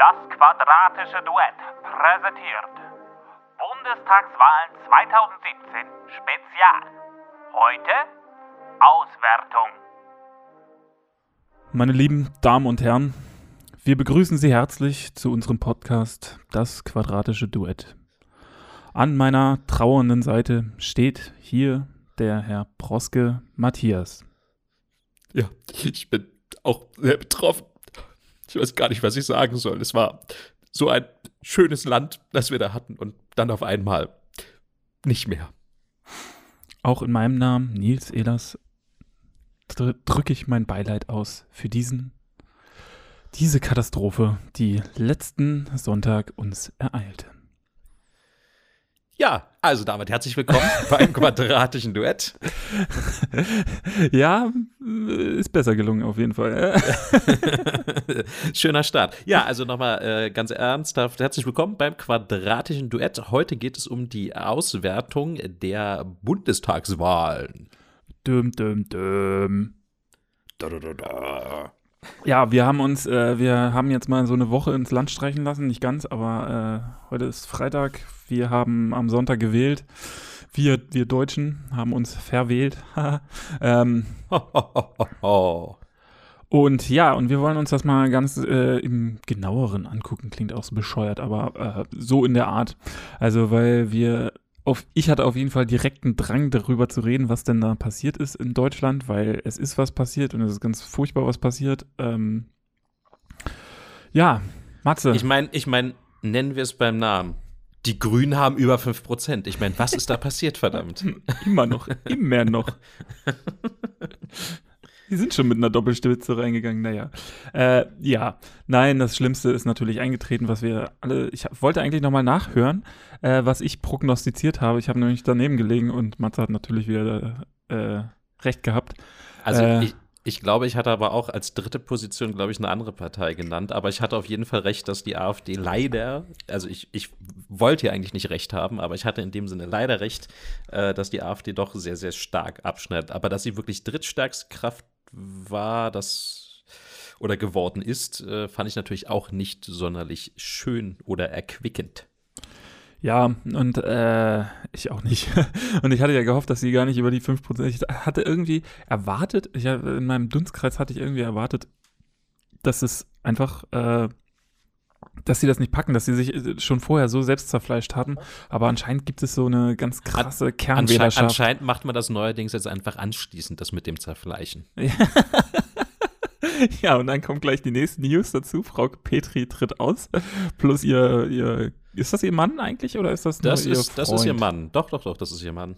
Das quadratische Duett präsentiert Bundestagswahlen 2017 Spezial. Heute Auswertung. Meine lieben Damen und Herren, wir begrüßen Sie herzlich zu unserem Podcast Das quadratische Duett. An meiner trauernden Seite steht hier der Herr Proske Matthias. Ja, ich bin auch sehr betroffen. Ich weiß gar nicht, was ich sagen soll. Es war so ein schönes Land, das wir da hatten und dann auf einmal nicht mehr. Auch in meinem Namen, Nils Ehlers, dr drücke ich mein Beileid aus für diesen, diese Katastrophe, die letzten Sonntag uns ereilte. Ja, also damit herzlich willkommen beim quadratischen Duett. ja, ist besser gelungen auf jeden Fall. Schöner Start. Ja, also nochmal äh, ganz ernsthaft herzlich willkommen beim quadratischen Duett. Heute geht es um die Auswertung der Bundestagswahlen. Düm, düm, düm. Da, da, da, da. Ja, wir haben uns, äh, wir haben jetzt mal so eine Woche ins Land streichen lassen, nicht ganz, aber äh, heute ist Freitag. Wir haben am Sonntag gewählt. Wir, wir Deutschen haben uns verwählt. ähm, und ja, und wir wollen uns das mal ganz äh, im genaueren angucken. Klingt auch so bescheuert, aber äh, so in der Art. Also, weil wir auf, ich hatte auf jeden Fall direkten Drang darüber zu reden, was denn da passiert ist in Deutschland, weil es ist was passiert und es ist ganz furchtbar was passiert. Ähm, ja, Matze. Ich meine, ich meine, nennen wir es beim Namen. Die Grünen haben über 5%. Ich meine, was ist da passiert, verdammt? Immer noch, immer noch. Die sind schon mit einer Doppelspitze reingegangen, naja. Äh, ja, nein, das Schlimmste ist natürlich eingetreten, was wir alle, ich wollte eigentlich nochmal nachhören, äh, was ich prognostiziert habe. Ich habe nämlich daneben gelegen und Matze hat natürlich wieder äh, recht gehabt. Also äh, ich, ich glaube, ich hatte aber auch als dritte Position, glaube ich, eine andere Partei genannt. Aber ich hatte auf jeden Fall recht, dass die AfD leider, also ich, ich wollte ja eigentlich nicht recht haben, aber ich hatte in dem Sinne leider recht, äh, dass die AfD doch sehr, sehr stark abschneidet. Aber dass sie wirklich drittstärkste Kraft war, das oder geworden ist, äh, fand ich natürlich auch nicht sonderlich schön oder erquickend. Ja, und äh, ich auch nicht. und ich hatte ja gehofft, dass sie gar nicht über die 5%. Ich hatte irgendwie erwartet, ich, in meinem Dunstkreis hatte ich irgendwie erwartet, dass es einfach, äh, dass sie das nicht packen, dass sie sich äh, schon vorher so selbst zerfleischt hatten. Aber anscheinend gibt es so eine ganz krasse Kernwählerschaft. Anscheinend, anscheinend macht man das neuerdings jetzt einfach anschließend, das mit dem Zerfleischen. ja, und dann kommt gleich die nächsten News dazu. Frau Petri tritt aus, plus ihr, ihr ist das ihr Mann eigentlich oder ist das das nur ist, Freund? Das ist ihr Mann. Doch, doch, doch, das ist ihr Mann.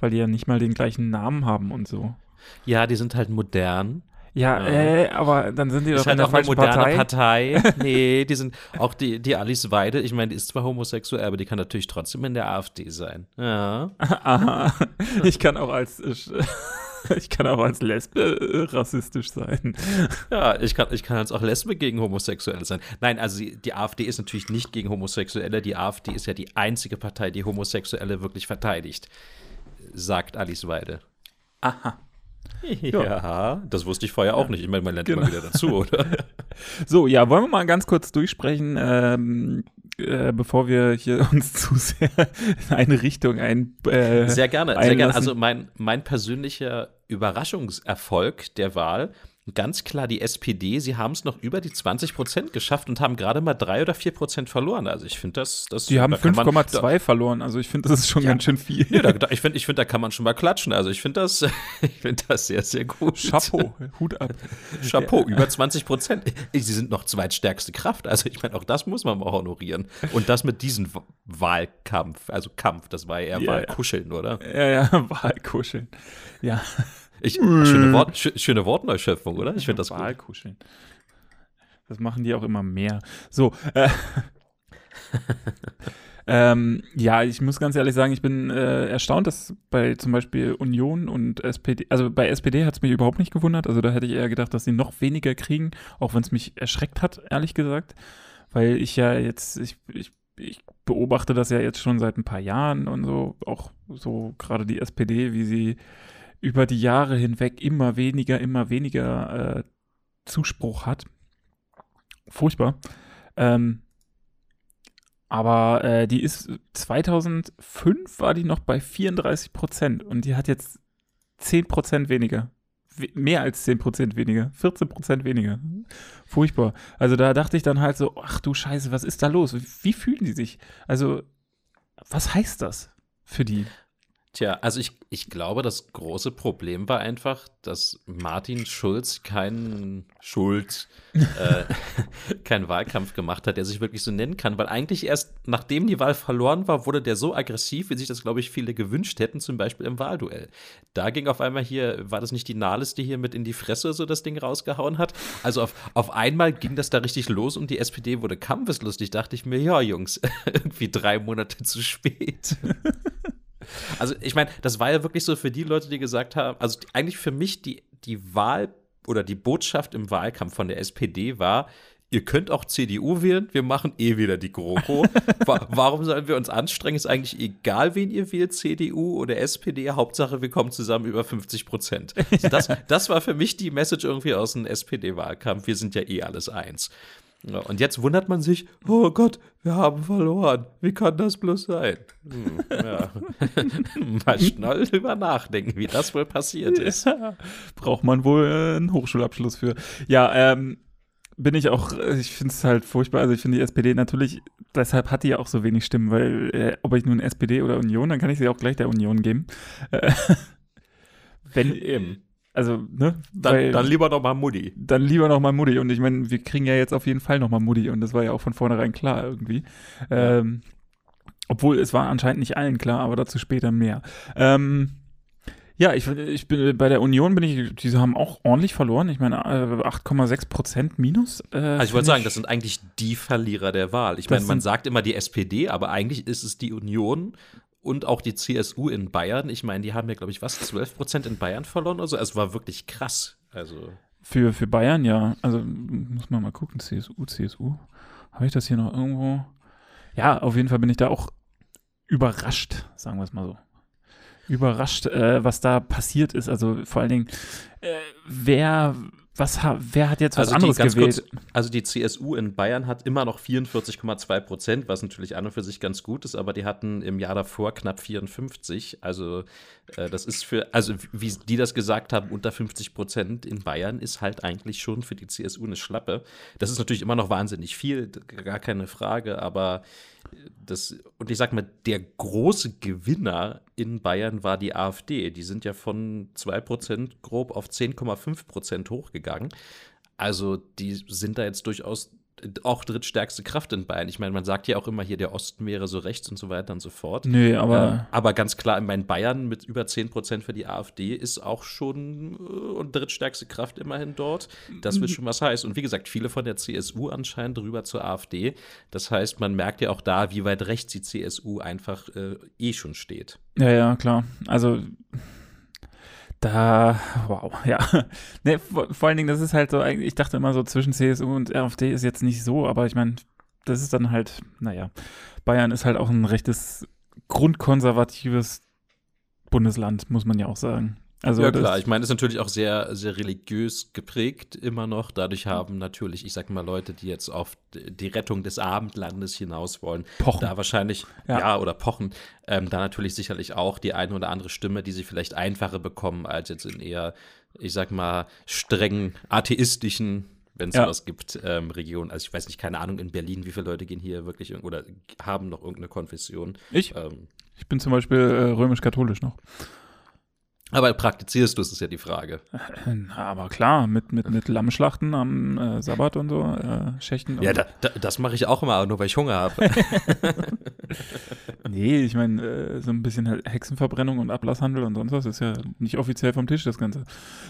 Weil die ja nicht mal den gleichen Namen haben und so. Ja, die sind halt modern. Ja, ja. Äh, aber dann sind die doch halt in der auch eine moderne Partei. Partei. nee, die sind auch die, die Alice Weide, ich meine, die ist zwar homosexuell, aber die kann natürlich trotzdem in der AfD sein. Ja. Aha. Ich kann auch als ich kann auch als Lesbe äh, rassistisch sein. Ja, ich kann, ich kann als auch Lesbe gegen Homosexuelle sein. Nein, also die, die, AfD ist natürlich nicht gegen Homosexuelle. Die AfD ist ja die einzige Partei, die Homosexuelle wirklich verteidigt, sagt Alice Weide. Aha. Ja, ja, das wusste ich vorher auch nicht. Ich meine, man lernt genau. immer wieder dazu, oder? So, ja, wollen wir mal ganz kurz durchsprechen, ähm, äh, bevor wir hier uns zu sehr in eine Richtung ein. Äh, sehr gerne, einlassen. sehr gerne. Also mein, mein persönlicher Überraschungserfolg der Wahl ganz klar die SPD. Sie haben es noch über die 20 Prozent geschafft und haben gerade mal drei oder vier Prozent verloren. Also ich finde das, das. Die haben 5,2 verloren. Also ich finde, das ist schon ja. ganz schön viel. Nee, da, ich finde, ich finde, da kann man schon mal klatschen. Also ich finde das, ich finde das sehr, sehr gut. Chapeau, Hut ab. Chapeau, über 20 Prozent. Sie sind noch zweitstärkste Kraft. Also ich meine, auch das muss man mal honorieren. Und das mit diesem Wahlkampf, also Kampf, das war ja eher ja, Wahlkuscheln, ja. oder? Ja, ja, Wahlkuscheln. Ja. Ich, schöne, Wort, sch, schöne Wortneuschöpfung, oder? Ich finde das Wahlkuscheln. Das machen die auch immer mehr. So. Äh, ähm, ja, ich muss ganz ehrlich sagen, ich bin äh, erstaunt, dass bei zum Beispiel Union und SPD, also bei SPD hat es mich überhaupt nicht gewundert. Also da hätte ich eher gedacht, dass sie noch weniger kriegen, auch wenn es mich erschreckt hat, ehrlich gesagt. Weil ich ja jetzt, ich, ich, ich beobachte das ja jetzt schon seit ein paar Jahren und so, auch so gerade die SPD, wie sie über die Jahre hinweg immer weniger, immer weniger äh, Zuspruch hat. Furchtbar. Ähm, aber äh, die ist 2005 war die noch bei 34 Prozent und die hat jetzt 10 Prozent weniger. We mehr als 10 Prozent weniger. 14 Prozent weniger. Furchtbar. Also da dachte ich dann halt so, ach du Scheiße, was ist da los? Wie fühlen die sich? Also, was heißt das für die? Tja, also ich, ich glaube, das große Problem war einfach, dass Martin Schulz keinen Schulz, äh, keinen Wahlkampf gemacht hat, der sich wirklich so nennen kann, weil eigentlich erst nachdem die Wahl verloren war, wurde der so aggressiv, wie sich das, glaube ich, viele gewünscht hätten, zum Beispiel im Wahlduell. Da ging auf einmal hier, war das nicht die Nahles, die hier mit in die Fresse so das Ding rausgehauen hat? Also auf, auf einmal ging das da richtig los und die SPD wurde kampfeslustig, dachte ich mir, ja, Jungs, irgendwie drei Monate zu spät. Also ich meine, das war ja wirklich so für die Leute, die gesagt haben, also eigentlich für mich die, die Wahl oder die Botschaft im Wahlkampf von der SPD war, ihr könnt auch CDU wählen, wir machen eh wieder die GroKo. Warum sollen wir uns anstrengen? Ist eigentlich egal, wen ihr wählt, CDU oder SPD. Hauptsache, wir kommen zusammen über 50 Prozent. Also das, das war für mich die Message irgendwie aus dem SPD-Wahlkampf. Wir sind ja eh alles eins. Ja, und jetzt wundert man sich, oh Gott, wir haben verloren. Wie kann das bloß sein? Hm, ja. Mal schnell drüber nachdenken, wie das wohl passiert ist. Ja, braucht man wohl äh, einen Hochschulabschluss für. Ja, ähm, bin ich auch, ich finde es halt furchtbar. Also ich finde die SPD natürlich, deshalb hat die ja auch so wenig Stimmen, weil äh, ob ich nun SPD oder Union, dann kann ich sie auch gleich der Union geben. Äh, wenn eben. Also, ne? Dann, Weil, dann lieber noch mal Mutti. Dann lieber noch mal Mutti. Und ich meine, wir kriegen ja jetzt auf jeden Fall noch mal Mutti. Und das war ja auch von vornherein klar irgendwie. Ja. Ähm, obwohl, es war anscheinend nicht allen klar, aber dazu später mehr. Ähm, ja, ich, ich bin bei der Union bin ich, die haben auch ordentlich verloren. Ich meine, 8,6 äh, Prozent minus. Äh, also ich wollte sagen, das sind eigentlich die Verlierer der Wahl. Ich meine, man sagt immer die SPD, aber eigentlich ist es die Union und auch die CSU in Bayern. Ich meine, die haben ja, glaube ich, was, 12 Prozent in Bayern verloren oder so. Also, es war wirklich krass. Also. Für, für Bayern, ja. Also muss man mal gucken, CSU, CSU. Habe ich das hier noch irgendwo? Ja, auf jeden Fall bin ich da auch überrascht, sagen wir es mal so. Überrascht, äh, was da passiert ist. Also vor allen Dingen, äh, wer was, wer hat jetzt was also anderes gewählt? Kurz, also die CSU in Bayern hat immer noch 44,2 Prozent, was natürlich an und für sich ganz gut ist, aber die hatten im Jahr davor knapp 54. Also äh, das ist für, also wie die das gesagt haben, unter 50 Prozent in Bayern ist halt eigentlich schon für die CSU eine Schlappe. Das ist natürlich immer noch wahnsinnig viel, gar keine Frage, aber das, und ich sag mal, der große Gewinner in Bayern war die AfD. Die sind ja von 2% grob auf 10,5% hochgegangen. Also die sind da jetzt durchaus auch drittstärkste Kraft in Bayern. Ich meine, man sagt ja auch immer hier, der Osten wäre so rechts und so weiter und so fort. Nee, aber. Äh, aber ganz klar, in meinen Bayern mit über 10 Prozent für die AfD ist auch schon äh, drittstärkste Kraft immerhin dort. Das wird schon was heißen. Und wie gesagt, viele von der CSU anscheinend rüber zur AfD. Das heißt, man merkt ja auch da, wie weit rechts die CSU einfach äh, eh schon steht. Ja, ja, klar. Also da, wow, ja. Ne, vor, vor, allen Dingen, das ist halt so, ich dachte immer so, zwischen CSU und AfD ist jetzt nicht so, aber ich meine, das ist dann halt, naja, Bayern ist halt auch ein rechtes, grundkonservatives Bundesland, muss man ja auch sagen. Also ja klar, ich meine, es ist natürlich auch sehr, sehr religiös geprägt immer noch. Dadurch haben natürlich, ich sag mal, Leute, die jetzt auf die Rettung des Abendlandes hinaus wollen, pochen. da wahrscheinlich, ja, ja oder pochen, ähm, da natürlich sicherlich auch die eine oder andere Stimme, die sie vielleicht einfacher bekommen als jetzt in eher, ich sag mal, streng atheistischen wenn es ja. sowas gibt, ähm, Regionen. Also ich weiß nicht, keine Ahnung, in Berlin, wie viele Leute gehen hier wirklich oder haben noch irgendeine Konfession. Ich? Ähm, ich bin zum Beispiel äh, römisch-katholisch noch. Aber praktizierst du es, ist ja die Frage. Aber klar, mit, mit, mit Lammschlachten am äh, Sabbat und so, äh, Schächten. Ja, da, da, das mache ich auch immer, nur weil ich Hunger habe. nee, ich meine, äh, so ein bisschen Hexenverbrennung und Ablasshandel und sonst was ist ja nicht offiziell vom Tisch, das Ganze.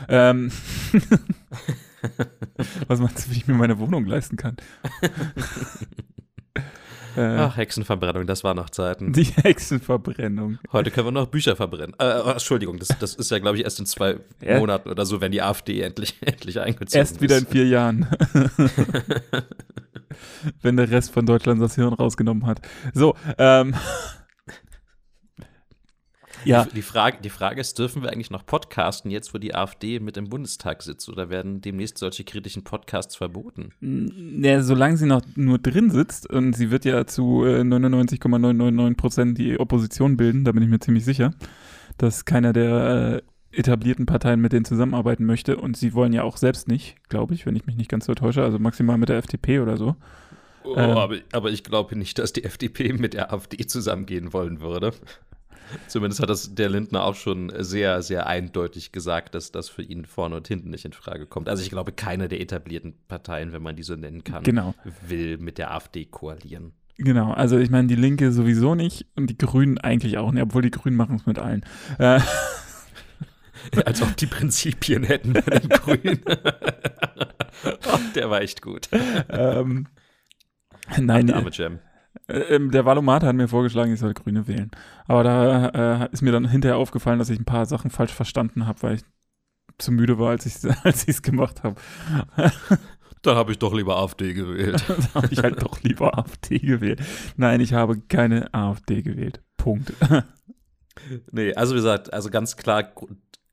Ähm was meinst du, wie ich mir meine Wohnung leisten kann? Äh, Ach, Hexenverbrennung, das war noch Zeiten. Die Hexenverbrennung. Heute können wir noch Bücher verbrennen. Äh, oh, Entschuldigung, das, das ist ja, glaube ich, erst in zwei ja. Monaten oder so, wenn die AfD endlich, endlich eingezogen erst ist. Erst wieder in vier Jahren. wenn der Rest von Deutschland das Hirn rausgenommen hat. So, ähm. Ja. Die, die, Frage, die Frage ist, dürfen wir eigentlich noch podcasten, jetzt wo die AfD mit im Bundestag sitzt, oder werden demnächst solche kritischen Podcasts verboten? Ja, solange sie noch nur drin sitzt und sie wird ja zu äh, 99,999 Prozent die Opposition bilden, da bin ich mir ziemlich sicher, dass keiner der äh, etablierten Parteien mit denen zusammenarbeiten möchte und sie wollen ja auch selbst nicht, glaube ich, wenn ich mich nicht ganz so täusche, also maximal mit der FDP oder so. Oh, Ähm. aber, aber ich glaube nicht, dass die FDP mit der AfD zusammengehen wollen würde. Zumindest hat das der Lindner auch schon sehr, sehr eindeutig gesagt, dass das für ihn vorne und hinten nicht in Frage kommt. Also ich glaube, keine der etablierten Parteien, wenn man die so nennen kann, Genau. will mit der AfD koalieren. Genau, also ich meine, die Linke sowieso nicht und die Grünen eigentlich auch nicht, obwohl die Grünen machen es mit allen. Äh, Als ob die Prinzipien hätten bei den Grünen. oh, der war echt gut. ähm, nein, Der arme Jam. Äh, ähm, der Valomat hat mir vorgeschlagen, ich soll Grüne wählen. Aber da äh, ist mir dann hinterher aufgefallen, dass ich ein paar Sachen falsch verstanden habe, weil ich zu müde war, als ich es gemacht habe. Dann habe ich doch lieber AfD gewählt. da habe ich halt doch lieber AfD gewählt. Nein, ich habe keine AfD gewählt. Punkt. Nee, also wie gesagt, also ganz klar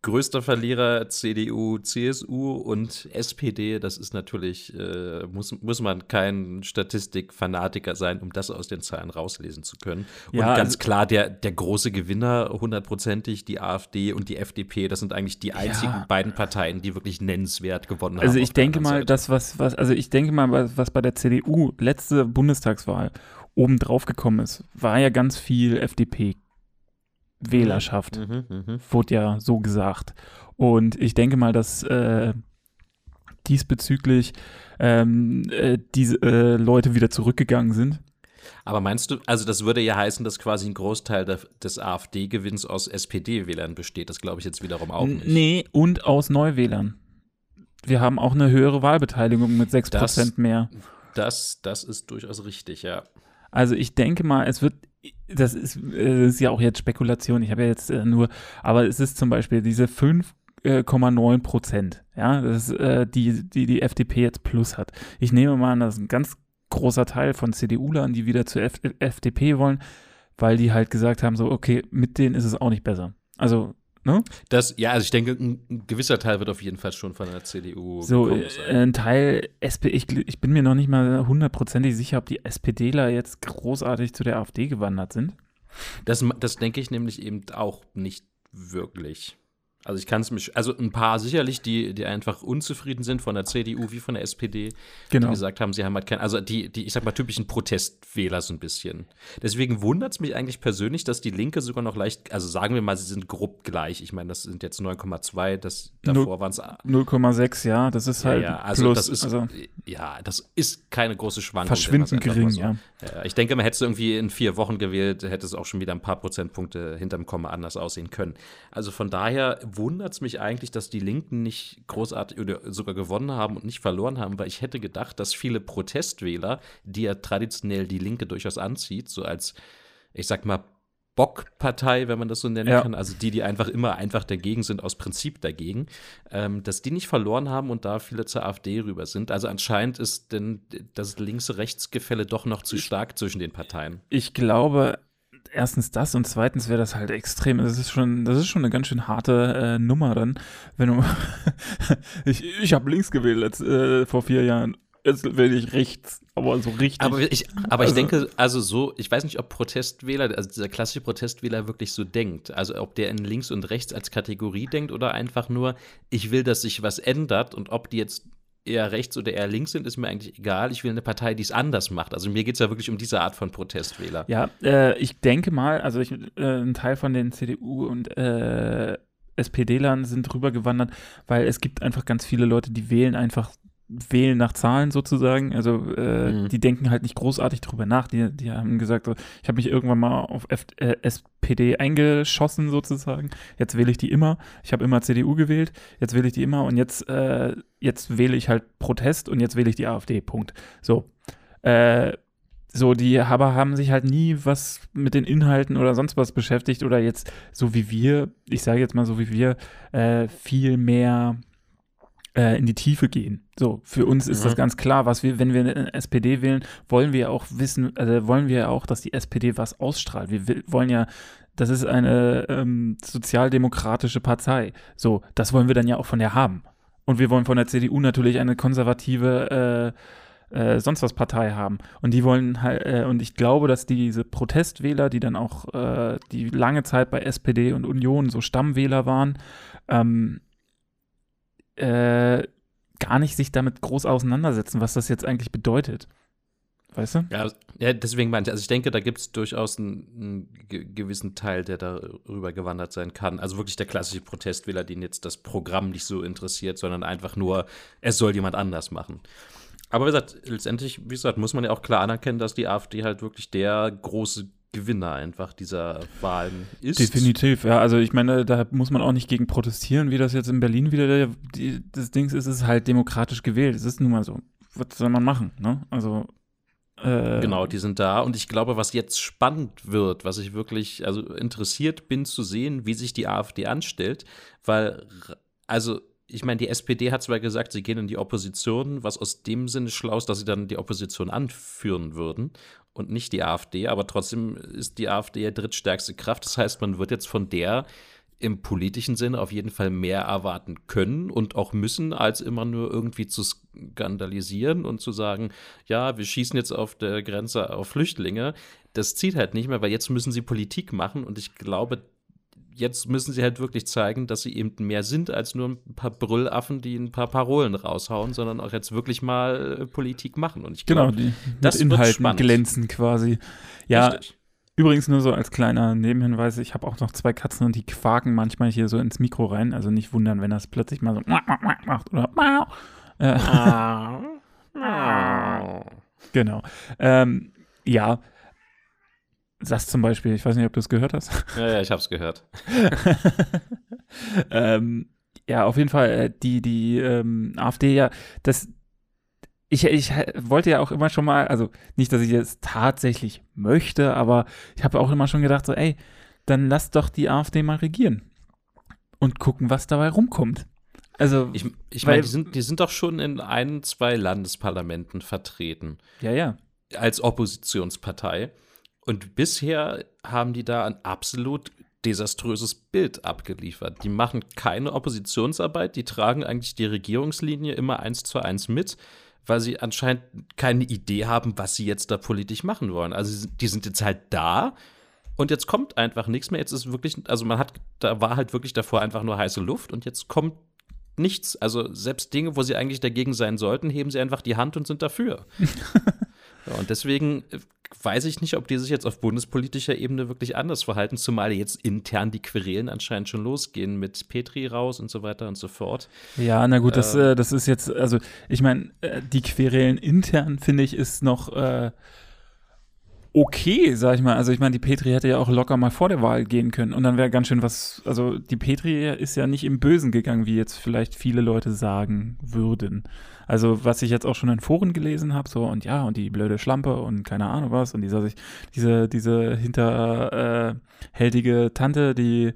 größter Verlierer CDU, CSU und SPD. Das ist natürlich, äh, muss, muss man kein Statistikfanatiker sein, um das aus den Zahlen rauslesen zu können. Und Ja, ganz also- klar, der, der große Gewinner hundertprozentig, die AfD und die FDP, das sind eigentlich die einzigen beiden Parteien, die wirklich nennenswert gewonnen haben. Also ich denke mal, Seite. das, was, was, also ich denke mal, was, was bei der CDU letzte Bundestagswahl oben drauf gekommen ist, war ja ganz viel Mhm, mhm. wurde ja so gesagt. Und ich denke mal, dass äh, diesbezüglich ähm, äh, diese äh, Leute wieder zurückgegangen sind. Aber meinst du, also das würde ja heißen, dass quasi ein Großteil der, des AfD-Gewinns aus SPD-Wählern besteht. Das glaube ich jetzt wiederum auch nicht. Nee, und aus Neuwählern. Wir haben auch eine höhere Wahlbeteiligung mit 6% Das- mehr. Das, das ist durchaus richtig, ja. Also ich denke mal, es wird, das ist, äh, das ist ja auch jetzt Spekulation, ich habe ja jetzt äh, nur, aber es ist zum Beispiel diese 5,9 Prozent, ja, das ist, äh, die, die die FDP jetzt plus hat. Ich nehme mal an, das ist ein ganz großer Teil von CDU-Lern, die wieder zur F FDP wollen, weil die halt gesagt haben, so, okay, mit denen ist es auch nicht besser. Also, ne? Das, ja, also ich denke, ein, gewisser Teil wird auf jeden Fall schon von der CDU So, äh, sein. ein Teil, SP, ich, ich bin mir noch nicht mal hundertprozentig sicher, ob die SPDler jetzt großartig zu der AfD gewandert sind. Das, das denke ich nämlich eben auch nicht wirklich. Also ich kann es mich, also ein paar sicherlich, die, die einfach unzufrieden sind von der CDU wie von der SPD, Genau. die gesagt haben, sie haben halt kein, also die, die, ich sag mal, typischen Protestwähler so ein bisschen. Deswegen wundert es mich eigentlich persönlich, dass die Linke sogar noch leicht, also sagen wir mal, sie sind grob gleich. Ich meine, das sind jetzt 9,2, das davor waren es 0,6, ja, das ist Ja, halt ja, also plus, das ist also ja, das ist keine große Schwankung. verschwindend gering, so. ja. Ja, ich denke, man hätte es irgendwie in vier Wochen gewählt, hätte es auch schon wieder ein paar Prozentpunkte hinterm Komma anders aussehen können. Also von daher wundert es mich eigentlich, dass die Linken nicht großartig oder sogar gewonnen haben und nicht verloren haben, weil ich hätte gedacht, dass viele Protestwähler, die ja traditionell die Linke durchaus anzieht, so als, ich sag mal, Bockpartei, wenn man das so nennen Ja. kann, also die, die einfach immer einfach dagegen sind, aus Prinzip dagegen, ähm, dass die nicht verloren haben und da viele zur AfD rüber sind. Also anscheinend ist denn das links-rechts-Gefälle doch noch zu stark zwischen den Parteien. Ich glaube, erstens das und zweitens wäre das halt extrem. Das ist schon, das ist schon eine ganz schön harte äh, Nummer dann, wenn du. ich ich habe links gewählt letzt, äh, vor vier Jahren. Jetzt wähle ich rechts, aber so richtig. Aber ich, aber Also- ich denke, also so, ich weiß nicht, ob Protestwähler, also dieser klassische Protestwähler wirklich so denkt. Also ob der in links und rechts als Kategorie denkt oder einfach nur, ich will, dass sich was ändert und ob die jetzt eher rechts oder eher links sind, ist mir eigentlich egal. Ich will eine Partei, die es anders macht. Also mir geht es ja wirklich um diese Art von Protestwähler. Ja, äh, ich denke mal, also ich, äh, ein Teil von den CDU und äh, SPD-Lern sind rübergewandert, weil es gibt einfach ganz viele Leute, die wählen einfach wählen nach Zahlen sozusagen. Also äh, Mhm. die denken halt nicht großartig drüber nach. Die, die haben gesagt, ich habe mich irgendwann mal auf F äh, SPD eingeschossen sozusagen. Jetzt wähle ich die immer. Ich habe immer CDU gewählt. Jetzt wähle ich die immer und jetzt äh, jetzt wähle ich halt Protest und jetzt wähle ich die AfD. Punkt. So. Äh, so, die aber haben sich halt nie was mit den Inhalten oder sonst was beschäftigt oder jetzt so wie wir, ich sage jetzt mal so wie wir, äh, viel mehr in die Tiefe gehen. So, für uns ist mhm. das ganz klar, was wir, wenn wir eine SPD wählen, wollen wir auch wissen, also wollen wir auch, dass die SPD was ausstrahlt. Wir wollen ja, das ist eine ähm, sozialdemokratische Partei. So, das wollen wir dann ja auch von der haben. Und wir wollen von der CDU natürlich eine konservative äh, äh, sonst was Partei haben. Und die wollen halt, äh, und ich glaube, dass diese Protestwähler, die dann auch äh, die lange Zeit bei SPD und Union so Stammwähler waren, ähm, äh, gar nicht sich damit groß auseinandersetzen, was das jetzt eigentlich bedeutet. Weißt du? Ja, ja deswegen meinte ich, also ich denke, da gibt es durchaus einen, einen, gewissen Teil, der darüber gewandert sein kann. Also wirklich der klassische Protestwähler, den jetzt das Programm nicht so interessiert, sondern einfach nur, es soll jemand anders machen. Aber wie gesagt, letztendlich, wie gesagt, muss man ja auch klar anerkennen, dass die AfD halt wirklich der große Gewinner einfach dieser Wahlen ist. Definitiv, ja. Also ich meine, da muss man auch nicht gegen protestieren, wie das jetzt in Berlin wieder der, die, das Ding ist. Es ist halt demokratisch gewählt. Es ist nun mal so. Was soll man machen, ne? Also äh, genau, die sind da. Und ich glaube, was jetzt spannend wird, was ich wirklich, also interessiert bin zu sehen, wie sich die AfD anstellt, weil, also ich meine, die SPD hat zwar gesagt, sie gehen in die Opposition, was aus dem Sinne schlau ist, dass sie dann die Opposition anführen würden und nicht die AfD, aber trotzdem ist die AfD ja drittstärkste Kraft. Das heißt, man wird jetzt von der im politischen Sinne auf jeden Fall mehr erwarten können und auch müssen, als immer nur irgendwie zu skandalisieren und zu sagen, ja, wir schießen jetzt auf der Grenze auf Flüchtlinge. Das zieht halt nicht mehr, weil jetzt müssen sie Politik machen und ich glaube, jetzt müssen sie halt wirklich zeigen, dass sie eben mehr sind als nur ein paar Brüllaffen, die ein paar Parolen raushauen, sondern auch jetzt wirklich mal äh, Politik machen. Und ich genau, die das Inhalten glänzen quasi. Ja, Richtig. Übrigens nur so als kleiner Nebenhinweis, ich habe auch noch zwei Katzen und die quaken manchmal hier so ins Mikro rein. Also nicht wundern, wenn das plötzlich mal so macht oder äh, Genau. Ähm, ja, das zum Beispiel, ich weiß nicht, ob du es gehört hast. Ja, ja, ich habe es gehört. ähm, ja, auf jeden Fall, äh, die, die ähm, AfD ja, das, ich, ich wollte ja auch immer schon mal, also nicht, dass ich es tatsächlich möchte, aber ich habe auch immer schon gedacht, so, ey, dann lass doch die AfD mal regieren und gucken, was dabei rumkommt. Also, ich, ich meine, die sind, die sind doch schon in ein, zwei Landesparlamenten vertreten. Ja, ja. Als Oppositionspartei. Und bisher haben die da ein absolut desaströses Bild abgeliefert. Die machen keine Oppositionsarbeit, die tragen eigentlich die Regierungslinie immer eins zu eins mit, weil sie anscheinend keine Idee haben, was sie jetzt da politisch machen wollen. Also die sind jetzt halt da und jetzt kommt einfach nichts mehr. Jetzt ist wirklich, also man hat, da war halt wirklich davor einfach nur heiße Luft und jetzt kommt nichts. Also selbst Dinge, wo sie eigentlich dagegen sein sollten, heben sie einfach die Hand und sind dafür. ja, und deswegen äh, weiß ich nicht, ob die sich jetzt auf bundespolitischer Ebene wirklich anders verhalten, zumal jetzt intern die Querelen anscheinend schon losgehen mit Petri raus und so weiter und so fort. Ja, na gut, äh, das, das ist jetzt, also ich meine, äh, die Querelen intern, finde ich, ist noch äh, okay, sag ich mal. Also ich meine, die Petri hätte ja auch locker mal vor der Wahl gehen können und dann wäre ganz schön was, also die Petri ist ja nicht im Bösen gegangen, wie jetzt vielleicht viele Leute sagen würden. Also was ich jetzt auch schon in Foren gelesen habe, so und ja, und die blöde Schlampe und keine Ahnung was und dieser sich, diese, diese hinterhältige äh, Tante, die,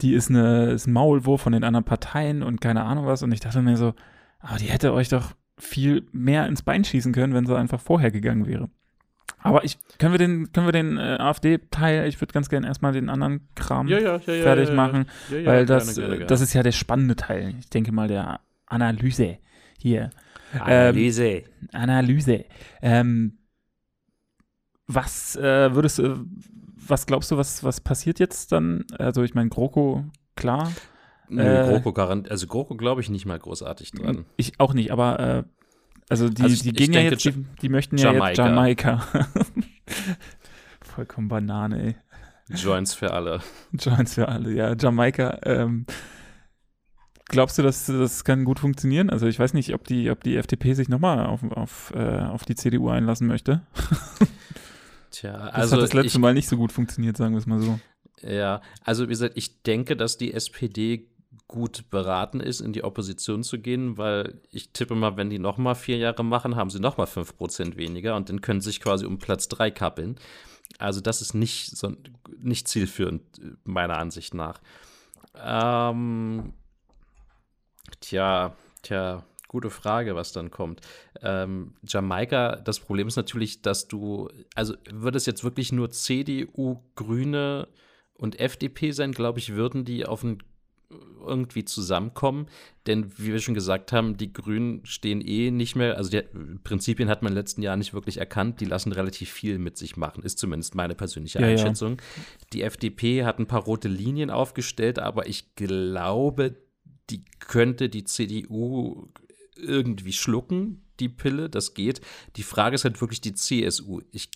die ist eine, ist ein Maulwurf von den anderen Parteien und keine Ahnung was und ich dachte mir so, aber die hätte euch doch viel mehr ins Bein schießen können, wenn sie einfach vorher gegangen wäre. Aber ich, können wir den, können wir den äh, AfD-Teil, ich würde ganz gerne erstmal den anderen Kram ja, ja, ja, fertig machen, weil das, gerne, gerne, das ist ja der spannende Teil. Ich denke mal der Analyse hier. Analyse. Ähm, Analyse. Ähm, was äh, würdest du, was glaubst du, was, was passiert jetzt dann? Also ich meine, GroKo, klar. Nö, äh, GroKo garant, also GroKo glaube ich nicht mal großartig dran. Ich auch nicht, aber äh, also die, also ich, die gehen ja jetzt, die, die, möchten ja Jamaika. jetzt Jamaika. Vollkommen Banane, ey. Joints für alle. Joints für alle, ja. Jamaika. Ähm, glaubst du, dass das kann gut funktionieren? Also ich weiß nicht, ob die, ob die FDP sich nochmal auf, auf, äh, auf die CDU einlassen möchte. Tja, das also. hat das letzte ich, Mal nicht so gut funktioniert, sagen wir es mal so. Ja, also wie gesagt, ich denke, dass die SPD gut beraten ist, in die Opposition zu gehen, weil ich tippe mal, wenn die noch mal vier Jahre machen, haben sie noch mal fünf Prozent weniger und dann können sie sich quasi um Platz drei kappeln. Also das ist nicht, so, nicht zielführend, meiner Ansicht nach. Ähm, tja, Tja, gute Frage, was dann kommt. Ähm, Jamaika, das Problem ist natürlich, dass du, also würde es jetzt wirklich nur CDU, Grüne und FDP sein, glaube ich, würden die auf ein irgendwie zusammenkommen. Denn wie wir schon gesagt haben, die Grünen stehen eh nicht mehr, also die Prinzipien hat man in den letzten Jahren nicht wirklich erkannt, die lassen relativ viel mit sich machen, ist zumindest meine persönliche ja, Einschätzung. Ja. Die FDP hat ein paar rote Linien aufgestellt, aber ich glaube, die könnte die CDU irgendwie schlucken, die Pille, das geht. Die Frage ist halt wirklich die CSU. Ich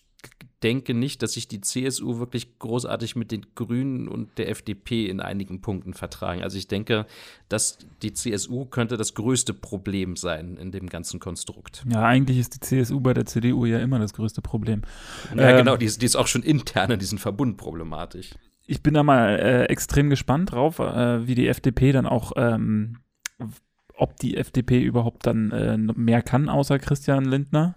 denke nicht, dass sich die CSU wirklich großartig mit den Grünen und der FDP in einigen Punkten vertragen. Also ich denke, dass die CSU könnte das größte Problem sein in dem ganzen Konstrukt. Ja, eigentlich ist die CSU bei der CDU ja immer das größte Problem. Ja, ähm, genau, die ist, die ist, auch schon intern in diesem Verbund problematisch. Ich bin da mal äh, extrem gespannt drauf, äh, wie die FDP dann auch ähm, ob die FDP überhaupt dann äh, mehr kann, außer Christian Lindner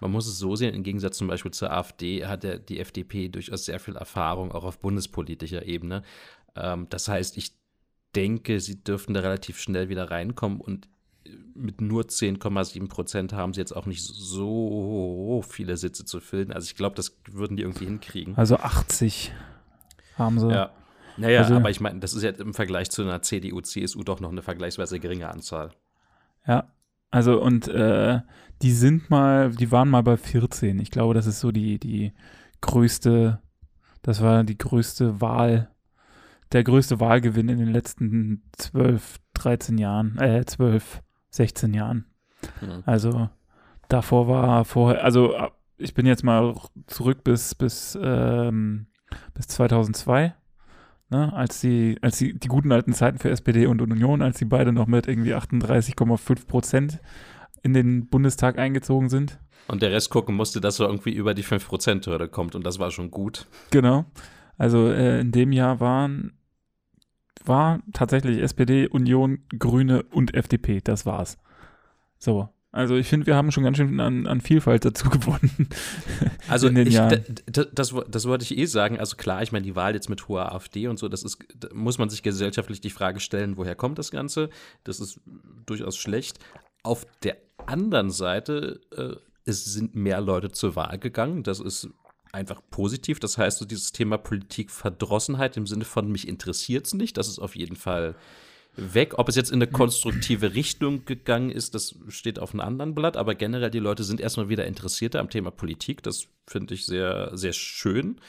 man muss es so sehen, im Gegensatz zum Beispiel zur AfD hat der, die FDP durchaus sehr viel Erfahrung, auch auf bundespolitischer Ebene. Ähm, das heißt, ich denke, sie dürften da relativ schnell wieder reinkommen und mit nur 10,7 Prozent haben sie jetzt auch nicht so viele Sitze zu füllen. Also ich glaube, das würden die irgendwie hinkriegen. Also 80 haben sie. Ja. Naja, also, aber ich meine, das ist ja im Vergleich zu einer CDU, CSU doch noch eine vergleichsweise geringe Anzahl. Ja, also und äh, die sind mal, die waren mal bei 14. Ich glaube, das ist so die, die größte, das war die größte Wahl, der größte Wahlgewinn in den letzten 12, 13 Jahren, äh, 12, 16 Jahren. Mhm. Also davor war vorher, also ich bin jetzt mal zurück bis, bis, ähm, bis 2002 ne, als die, als die, die guten alten Zeiten für SPD und Union, als die beide noch mit irgendwie 38,5 Prozent in den Bundestag eingezogen sind. Und der Rest gucken musste, dass er irgendwie über die 5%-Hürde kommt und das war schon gut. Genau. Also äh, in dem Jahr waren war tatsächlich SPD, Union, Grüne und FDP. Das war's. So. Also ich finde, wir haben schon ganz schön an, an Vielfalt dazu gewonnen. Also ich. Das, das, das, wollte ich eh sagen. Also klar, ich meine, die Wahl jetzt mit hoher AfD und so, das ist, da muss man sich gesellschaftlich die Frage stellen, woher kommt das Ganze? Das ist durchaus schlecht. Auf der anderen Seite, äh, es sind mehr Leute zur Wahl gegangen. Das ist einfach positiv. Das heißt, so dieses Thema Politikverdrossenheit im Sinne von mich interessiert es nicht, das ist auf jeden Fall weg. Ob es jetzt in eine konstruktive Richtung gegangen ist, das steht auf einem anderen Blatt. Aber generell, die Leute sind erstmal wieder interessierter am Thema Politik. Das finde ich sehr, sehr schön.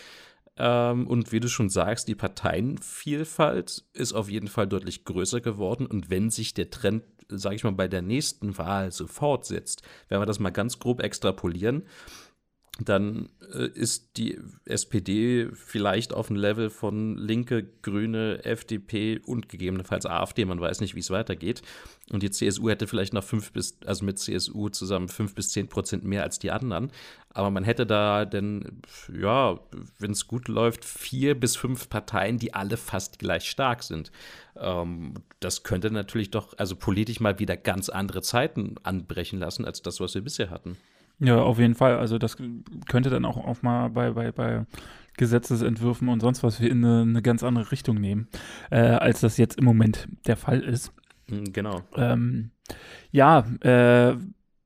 Ähm, und wie du schon sagst, die Parteienvielfalt ist auf jeden Fall deutlich größer geworden. Und wenn sich der Trend, sage ich mal, bei der nächsten Wahl so fortsetzt, wenn wir das mal ganz grob extrapolieren, dann äh, ist die SPD vielleicht auf dem Level von Linke, Grüne, FDP und gegebenenfalls AfD. Man weiß nicht, wie es weitergeht. Und die CSU hätte vielleicht noch fünf bis, also mit CSU zusammen fünf bis zehn Prozent mehr als die anderen. Aber man hätte da denn, ja, wenn es gut läuft, vier bis fünf Parteien, die alle fast gleich stark sind. Ähm, das könnte natürlich doch, also politisch mal wieder ganz andere Zeiten anbrechen lassen, als das, was wir bisher hatten. Ja, auf jeden Fall. Also das könnte dann auch, auch mal bei, bei, bei Gesetzesentwürfen und sonst was in eine, eine ganz andere Richtung nehmen, äh, als das jetzt im Moment der Fall ist. Hm, genau. Ähm, ja, äh,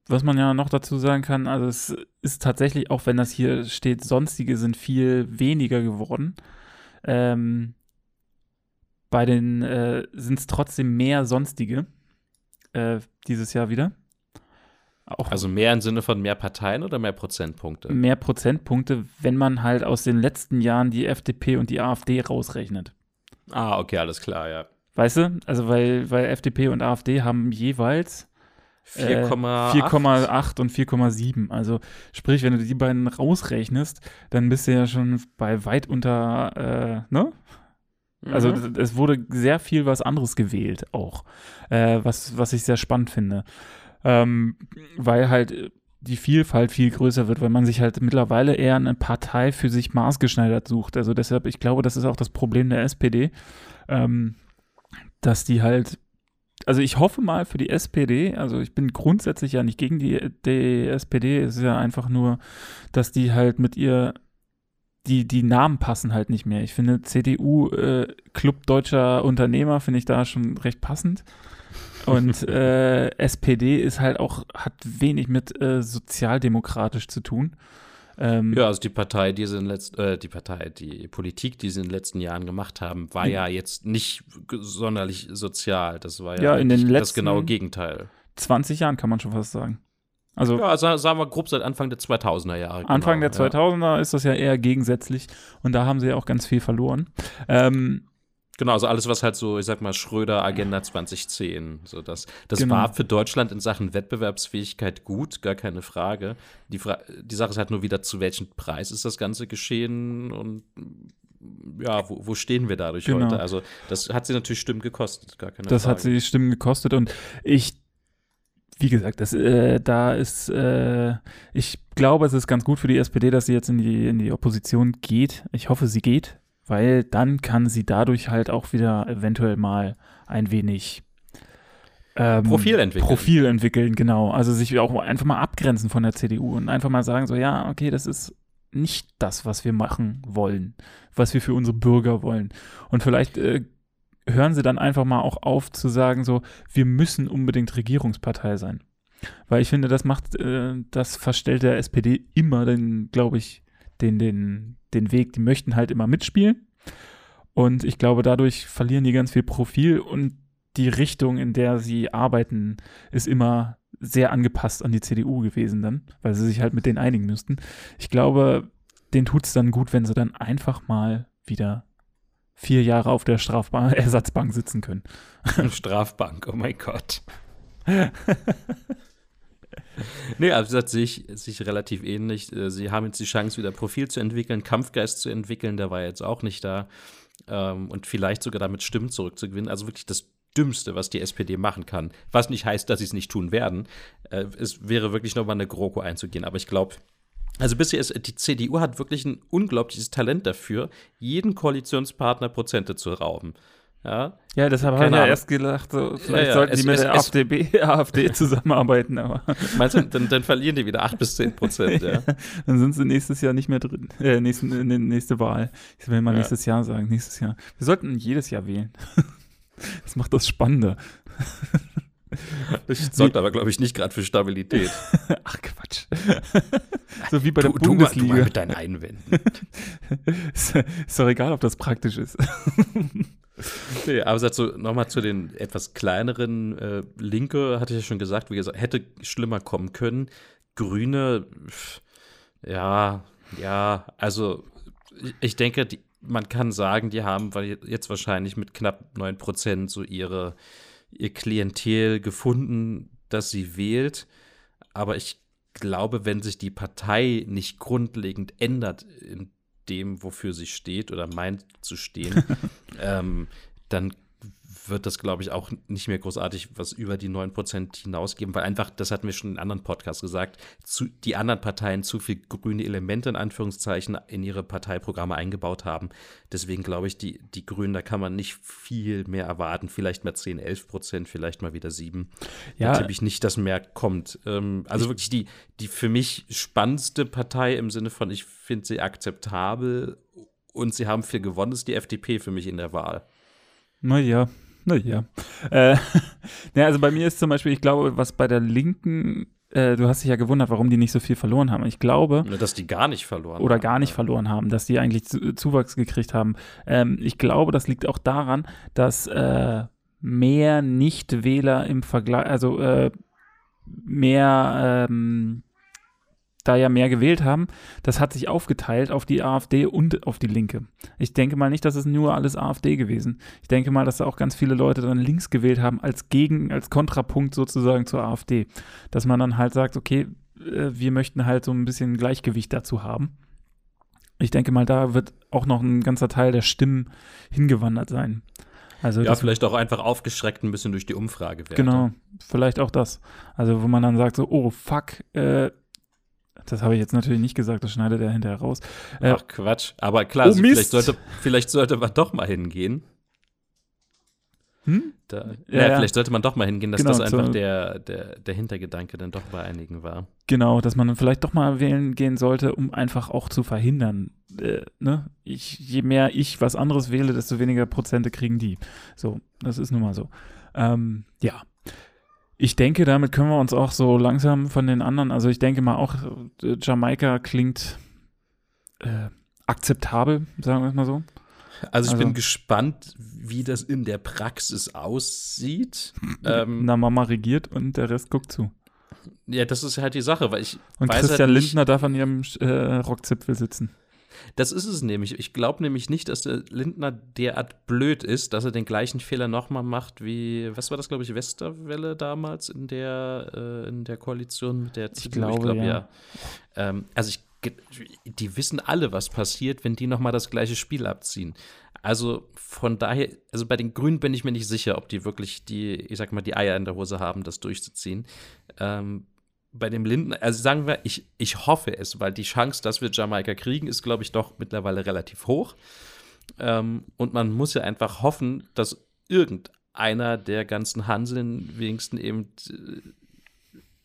was man ja noch dazu sagen kann, also es ist tatsächlich, auch wenn das hier steht, sonstige sind viel weniger geworden. Ähm, bei den äh, sind es trotzdem mehr sonstige äh, dieses Jahr wieder. Auch also mehr im Sinne von mehr Parteien oder mehr Prozentpunkte? Mehr Prozentpunkte, wenn man halt aus den letzten Jahren die FDP und die AfD rausrechnet. Ah, okay, alles klar, ja. Weißt du? Also, weil, weil FDP und AfD haben jeweils 4,8 äh, und 4,7. Also, sprich, wenn du die beiden rausrechnest, dann bist du ja schon bei weit unter, äh, ne? Also mhm. es wurde sehr viel was anderes gewählt auch, äh, was, was ich sehr spannend finde ähm, weil halt die Vielfalt viel größer wird, weil man sich halt mittlerweile eher eine Partei für sich maßgeschneidert sucht. Also deshalb, ich glaube, das ist auch das Problem der SPD, ähm, dass die halt, also ich hoffe mal für die SPD, also ich bin grundsätzlich ja nicht gegen die, die SPD, es ist ja einfach nur, dass die halt mit ihr die, die Namen passen halt nicht mehr. Ich finde CDU äh, Club Deutscher Unternehmer finde ich da schon recht passend. Und äh, SPD ist halt auch, hat wenig mit äh, sozialdemokratisch zu tun. Ähm, ja, also die Partei, die sie in letzt, äh, die Partei, die Politik, die sie in den letzten Jahren gemacht haben, war ja jetzt nicht sonderlich sozial. Das war ja, ja in den letzten das genaue Gegenteil. 20 Jahren kann man schon fast sagen. Also, ja, sagen wir grob seit Anfang der 2000er Jahre. Genau, Anfang der 2000er ja. ist das ja eher gegensätzlich und da haben sie ja auch ganz viel verloren. Ähm, Genau, also alles, was halt so, ich sag mal, Schröder Agenda 2010, so das, das genau. war für Deutschland in Sachen Wettbewerbsfähigkeit gut, gar keine Frage. Die, Fra die Sache ist halt nur wieder, zu welchem Preis ist das Ganze geschehen und ja, wo, wo stehen wir dadurch genau. heute? Also, das hat sie natürlich Stimmen gekostet, gar keine das Frage. Das hat sie Stimmen gekostet und ich wie gesagt, das, äh, da ist, äh, ich glaube, es ist ganz gut für die SPD, dass sie jetzt in die, in die Opposition geht. Ich hoffe, sie geht weil dann kann sie dadurch halt auch wieder eventuell mal ein wenig ähm, Profil entwickeln. Profil entwickeln, genau. Also sich auch einfach mal abgrenzen von der CDU und einfach mal sagen, so, ja, okay, das ist nicht das, was wir machen wollen, was wir für unsere Bürger wollen. Und vielleicht äh, hören sie dann einfach mal auch auf zu sagen, so, wir müssen unbedingt Regierungspartei sein. Weil ich finde, das macht, äh, das verstellt der SPD immer den, glaube ich, den, den, den Weg, die möchten halt immer mitspielen. Und ich glaube, dadurch verlieren die ganz viel Profil und die Richtung, in der sie arbeiten, ist immer sehr angepasst an die CDU gewesen dann, weil sie sich halt mit denen einigen müssten. Ich glaube, denen tut es dann gut, wenn sie dann einfach mal wieder vier Jahre auf der Strafbank, Ersatzbank sitzen können. Strafbank, oh mein Gott. nee, also das sehe ich, sehe ich relativ ähnlich. Äh, sie haben jetzt die Chance, wieder Profil zu entwickeln, Kampfgeist zu entwickeln, der war jetzt auch nicht da. Ähm, und vielleicht sogar damit Stimmen zurückzugewinnen. Also wirklich das Dümmste, was die SPD machen kann. Was nicht heißt, dass sie es nicht tun werden. Äh, es wäre wirklich nochmal eine GroKo einzugehen. Aber ich glaube, also bisher ist die CDU hat wirklich ein unglaubliches Talent dafür, jeden Koalitionspartner Prozente zu rauben. Ja, ja deshalb habe ich ja erst gedacht, so, vielleicht ja, ja. sollten es, die mit es, der es, AfD, AfD zusammenarbeiten. Aber. Meinst du, dann, dann, verlieren die wieder 8 bis 10 Prozent, ja. dann sind sie nächstes Jahr nicht mehr drin. Äh, nächsten, nächste Wahl. Ich will mal nächstes Jahr sagen, nächstes Jahr. Wir sollten jedes Jahr wählen. das macht das spannender. Das sorgt aber, glaube ich, nicht gerade für Stabilität. Ach Quatsch. so wie bei der du, Bundesliga. Du mal, du mal mit deinen Einwänden. ist, ist doch egal, ob das praktisch ist. Nee, aber so, nochmal zu den etwas kleineren äh, Linke, hatte ich ja schon gesagt, wie gesagt, hätte schlimmer kommen können. Grüne, ja, ja, also ich denke, die, man kann sagen, die haben jetzt wahrscheinlich mit knapp 9% so ihre, ihr Klientel gefunden, das sie wählt. Aber ich glaube, wenn sich die Partei nicht grundlegend ändert in dem, wofür sie steht oder meint zu stehen, ähm, dann wird das, glaube ich, auch nicht mehr großartig was über die 9% hinausgeben, weil einfach, das hatten wir schon in anderen Podcasts gesagt, zu, die anderen Parteien zu viel grüne Elemente in Anführungszeichen in ihre Parteiprogramme eingebaut haben. Deswegen glaube ich, die, die Grünen, da kann man nicht viel mehr erwarten. Vielleicht mal 10, 11 Prozent, vielleicht mal wieder 7. Ja. Da tippe ich nicht, dass mehr kommt. Ähm, also wirklich die, die für mich spannendste Partei im Sinne von, ich finde sie akzeptabel und sie haben viel gewonnen, ist die FDP für mich in der Wahl. Naja, naja. Äh, ja, also bei mir ist zum Beispiel, ich glaube, was bei der Linken, äh, du hast dich ja gewundert, warum die nicht so viel verloren haben. Ich glaube. Dass die gar nicht verloren Oder haben, gar nicht ja. verloren haben, dass die eigentlich zu, Zuwachs gekriegt haben. Ähm, ich glaube, das liegt auch daran, dass äh, mehr Nichtwähler im Vergleich, also äh, mehr ähm, da ja mehr gewählt haben, das hat sich aufgeteilt auf die AfD und auf die Linke. Ich denke mal nicht, dass es nur alles AfD gewesen. Ich denke mal, dass da auch ganz viele Leute dann links gewählt haben als Gegen, als Kontrapunkt sozusagen zur AfD. Dass man dann halt sagt, okay, äh, wir möchten halt so ein bisschen Gleichgewicht dazu haben. Ich denke mal, da wird auch noch ein ganzer Teil der Stimmen hingewandert sein. Also ja, vielleicht auch einfach aufgeschreckt ein bisschen durch die Umfragewerte. Genau, vielleicht auch das. Also wo man dann sagt so, oh fuck, äh, das habe ich jetzt natürlich nicht gesagt, das schneidet er hinterher raus. Äh, Ach Quatsch, aber klar, oh, also vielleicht, sollte, vielleicht sollte man doch mal hingehen. Hm? Da, ja, ja, vielleicht sollte man doch mal hingehen, dass genau, das einfach so der, der, der Hintergedanke dann doch bei einigen war. Genau, dass man vielleicht doch mal wählen gehen sollte, um einfach auch zu verhindern. Äh, ne? ich, je mehr ich was anderes wähle, desto weniger Prozente kriegen die. So, das ist nun mal so. Ähm, ja. Ich denke, damit können wir uns auch so langsam von den anderen, also ich denke mal auch, Jamaika klingt äh, akzeptabel, sagen wir es mal so. Also ich also, bin gespannt, wie das in der Praxis aussieht. ähm, Na, Mama regiert und der Rest guckt zu. Ja, das ist halt die Sache, weil ich. Und Christian halt Lindner darf an ihrem äh, Rockzipfel sitzen. Das ist es nämlich. Ich glaube nämlich nicht, dass der Lindner derart blöd ist, dass er den gleichen Fehler nochmal macht wie, was war das, glaube ich, Westerwelle damals in der, äh, in der Koalition mit der CDU? Ich glaube, ich glaub, ja. ja. Ähm, also ich die wissen alle, was passiert, wenn die nochmal das gleiche Spiel abziehen. Also von daher, also bei den Grünen bin ich mir nicht sicher, ob die wirklich die, ich sag mal, die Eier in der Hose haben, das durchzuziehen. Ähm, bei dem Linden, also sagen wir, ich, ich hoffe es, weil die Chance, dass wir Jamaika kriegen, ist, glaube ich, doch mittlerweile relativ hoch. Ähm, und man muss ja einfach hoffen, dass irgendeiner der ganzen Hanseln wenigstens eben äh,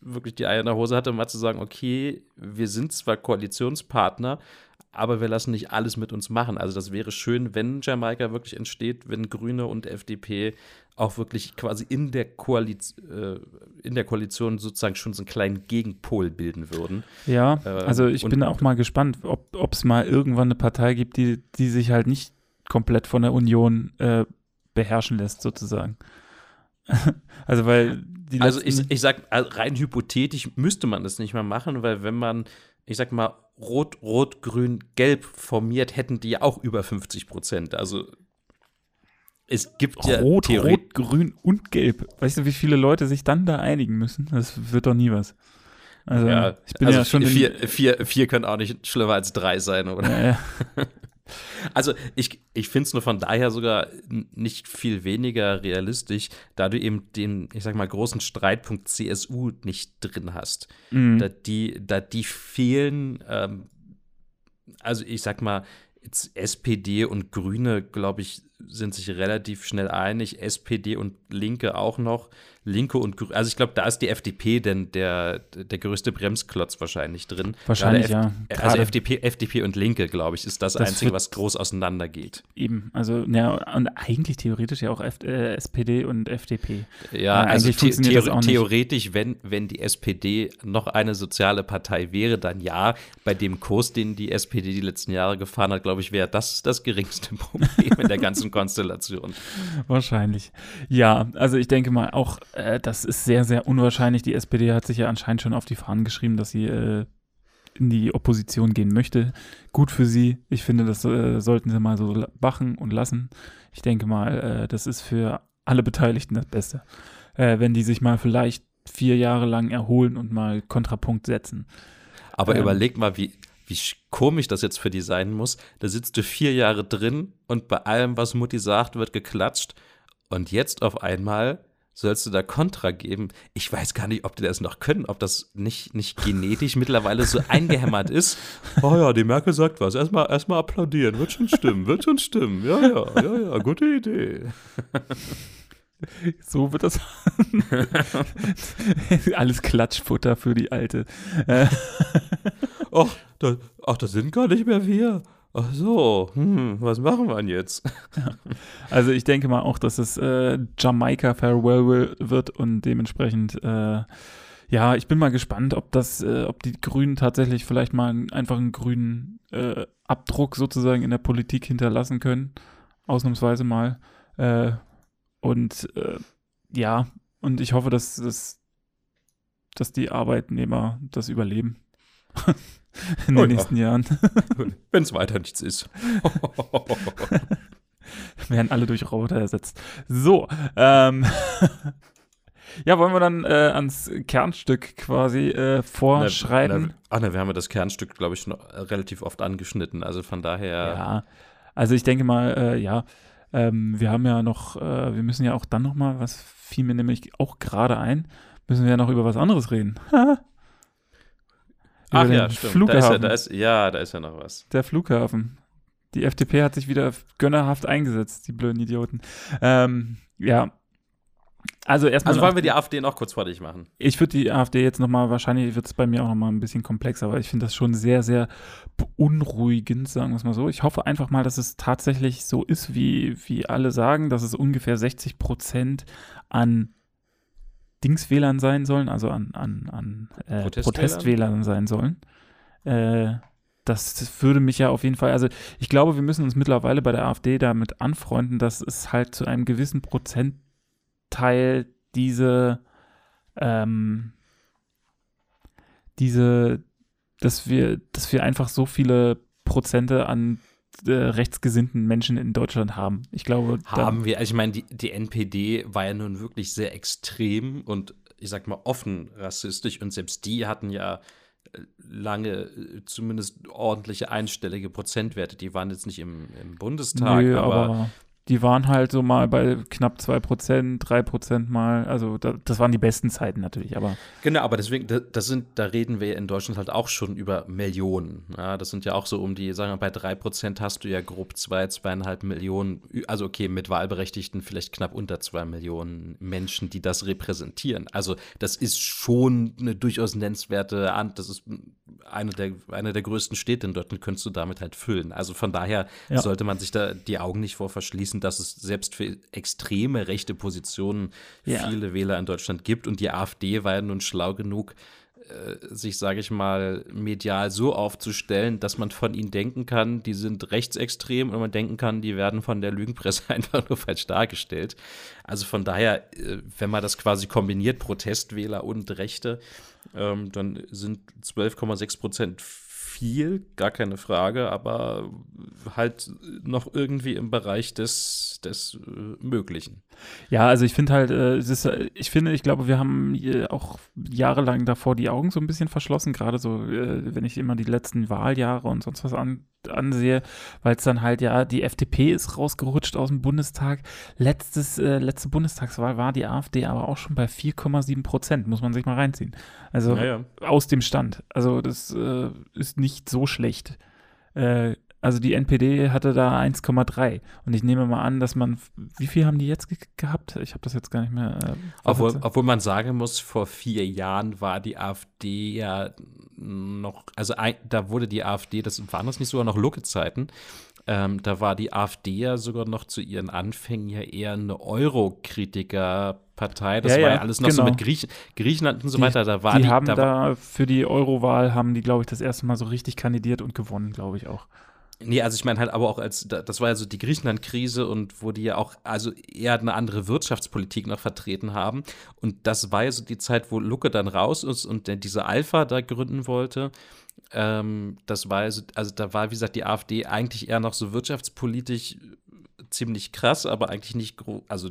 wirklich die Eier in der Hose hatte, mal zu sagen, okay, wir sind zwar Koalitionspartner, aber wir lassen nicht alles mit uns machen. Also das wäre schön, wenn Jamaika wirklich entsteht, wenn Grüne und FDP auch wirklich quasi in der, Koalition, äh, in der Koalition sozusagen schon so einen kleinen Gegenpol bilden würden. Ja, ähm, also ich bin auch mal gespannt, ob es mal irgendwann eine Partei gibt, die, die sich halt nicht komplett von der Union äh, beherrschen lässt, sozusagen. also weil die Also ich, ich sag, rein hypothetisch müsste man das nicht mehr machen, weil wenn man, ich sag mal, Rot, Rot, Grün, Gelb formiert, hätten die ja auch über 50 Prozent. Also es gibt ja Rot, Rot, Grün und Gelb. Weißt du, wie viele Leute sich dann da einigen müssen? Das wird doch nie was. Also, ja, ich bin also ja schon. Vier, vier, vier können auch nicht schlimmer als drei sein, oder? Ja, ja. Also ich, ich finde es nur von daher sogar nicht viel weniger realistisch, da du eben den, ich sag mal, großen Streitpunkt CSU nicht drin hast. Mhm. Da, die, da die fehlen, ähm, also ich sag mal, SPD und Grüne, glaube ich, sind sich relativ schnell einig. SPD und Linke auch noch. Linke und Grüne, also ich glaube, da ist die FDP denn der, der größte Bremsklotz wahrscheinlich drin. Wahrscheinlich, ja. Also Gerade also FDP, FDP und Linke, glaube ich, ist das, das Einzige, was groß auseinandergeht. Eben, also, ja, und eigentlich theoretisch ja auch F äh, SPD und FDP. Ja, äh, also the the theoretisch, wenn, wenn die SPD noch eine soziale Partei wäre, dann ja, bei dem Kurs, den die SPD die letzten Jahre gefahren hat, glaube ich, wäre das das geringste Problem in der ganzen Konstellation. Wahrscheinlich. Ja, also ich denke mal auch äh, das ist sehr, sehr unwahrscheinlich. Die SPD hat sich ja anscheinend schon auf die Fahnen geschrieben, dass sie äh, in die Opposition gehen möchte. Gut für sie. Ich finde, das äh, sollten sie mal so machen und lassen. Ich denke mal, äh, das ist für alle Beteiligten das Beste. Äh, wenn die sich mal vielleicht vier Jahre lang erholen und mal Kontrapunkt setzen. Aber ähm, überleg mal, wie, wie komisch das jetzt für die sein muss. Da sitzt du vier Jahre drin und bei allem, was Mutti sagt, wird geklatscht. Und jetzt auf einmal sollst du da Kontra geben? Ich weiß gar nicht, ob die das noch können, ob das nicht, nicht genetisch mittlerweile so eingehämmert ist. Oh ja, die Merkel sagt was. Erstmal erst applaudieren. Wird schon stimmen, wird schon stimmen. Ja, ja, ja, ja, gute Idee. So wird das. Alles Klatschfutter für die Alte. ach, das, ach, das sind gar nicht mehr wir. Ach so, hm, was machen wir denn jetzt? Also ich denke mal auch, dass es äh, Jamaika Farewell wird und dementsprechend, äh, ja, ich bin mal gespannt, ob das, äh, ob die Grünen tatsächlich vielleicht mal einfach einen grünen äh, Abdruck sozusagen in der Politik hinterlassen können, ausnahmsweise mal. Äh, und äh, ja, und ich hoffe, dass, dass, dass die Arbeitnehmer das überleben. in den oh, nächsten ja. Jahren. Wenn es weiter nichts ist. Werden alle durch Roboter ersetzt. So, ähm. Ja, wollen wir dann äh, ans Kernstück quasi äh, vorschreiten? Na, na, ach ne, wir haben ja das Kernstück, glaube ich, noch relativ oft angeschnitten. Also von daher. Ja, also ich denke mal, äh, ja, ähm, wir haben ja noch, äh, wir müssen ja auch dann noch mal, was fiel mir nämlich auch gerade ein, müssen wir ja noch über was anderes reden. Ach ja, stimmt. Flughafen. Da ist ja, da ist, ja, da ist ja noch was. Der Flughafen. Die FDP hat sich wieder gönnerhaft eingesetzt, die blöden Idioten. Ähm, ja. Also erstmal. Also wollen wir die AfD noch kurz fertig machen? Ich würde die AfD jetzt nochmal, wahrscheinlich wird es bei mir auch nochmal ein bisschen komplexer, aber ich finde das schon sehr, sehr beunruhigend, sagen wir es mal so. Ich hoffe einfach mal, dass es tatsächlich so ist, wie, wie alle sagen, dass es ungefähr 60 Prozent an Dingswählern sein sollen, also an, an, an äh, Protestwählern? Protestwählern sein sollen. Äh, das würde mich ja auf jeden Fall, also ich glaube, wir müssen uns mittlerweile bei der AfD damit anfreunden, dass es halt zu einem gewissen Prozentteil diese, ähm, diese, dass wir, dass wir einfach so viele Prozente an äh, rechtsgesinnten Menschen in Deutschland haben. Ich glaube, Haben wir, also ich meine, die, die NPD war ja nun wirklich sehr extrem und ich sag mal offen rassistisch und selbst die hatten ja äh, lange äh, zumindest ordentliche einstellige Prozentwerte. Die waren jetzt nicht im, im Bundestag, Nö, aber, aber, die waren halt so mal bei knapp 2%, 3% mal. Also da, das waren die besten Zeiten natürlich, aber genau, aber deswegen, da, das sind, da reden wir in Deutschland halt auch schon über Millionen. Ja, das sind ja auch so um die, sagen wir bei 3% hast du ja grob zwei, zweieinhalb Millionen, ü- also okay, mit Wahlberechtigten vielleicht knapp unter zwei Millionen Menschen, die das repräsentieren. Also das ist schon eine durchaus nennenswerte das ist eine der, eine der größten Städte in Deutschland, könntest du damit halt füllen. Also von daher Ja. sollte man sich da die Augen nicht vor verschließen, dass es selbst für extreme rechte Positionen Ja. viele Wähler in Deutschland gibt. Und die AfD war ja nun schlau genug, äh, sich, sage ich mal, medial so aufzustellen, dass man von ihnen denken kann, die sind rechtsextrem und man denken kann, die werden von der Lügenpresse einfach nur falsch dargestellt. Also von daher, äh, wenn man das quasi kombiniert, Protestwähler und Rechte, ähm, dann sind 12,6 Prozent viel, gar keine Frage, aber halt noch irgendwie im Bereich des, des äh, Möglichen. Ja, also ich finde halt, äh, ist, äh, ich finde, ich glaube, wir haben auch jahrelang davor die Augen so ein bisschen verschlossen, gerade so, äh, wenn ich immer die letzten Wahljahre und sonst was an, ansehe, weil es dann halt ja, die FDP ist rausgerutscht aus dem Bundestag. Letztes, äh, letzte Bundestagswahl war die AfD aber auch schon bei 4,7 Prozent, muss man sich mal reinziehen. Also Naja. aus dem Stand. Also das äh, ist nicht so schlecht. Äh, also die NPD hatte da 1,3 und ich nehme mal an, dass man, wie viel haben die jetzt ge gehabt? Ich habe das jetzt gar nicht mehr. Äh, Obwohl, obwohl man sagen muss, vor vier Jahren war die AfD ja noch, also ein, da wurde die AfD, das waren das nicht sogar noch Lucke-Zeiten, ähm, da war die AfD ja sogar noch zu ihren Anfängen ja eher eine Euro-Kritiker-Partei. Das Ja, war ja, alles noch so genau. mit Griech Griechenland und so die, weiter. Da war die, die, haben da, da, für die Eurowahl haben die, glaube ich, das erste Mal so richtig kandidiert und gewonnen, glaube ich auch. Nee, also ich meine halt aber auch als, da- das war ja so die Griechenland-Krise und wo die ja auch, also eher eine andere Wirtschaftspolitik noch vertreten haben. Und das war ja so die Zeit, wo Lucke dann raus ist und diese Alpha da gründen wollte. Ähm, das war ja so, also da war, wie gesagt, die AfD eigentlich eher noch so wirtschaftspolitisch ziemlich krass, aber eigentlich nicht gro also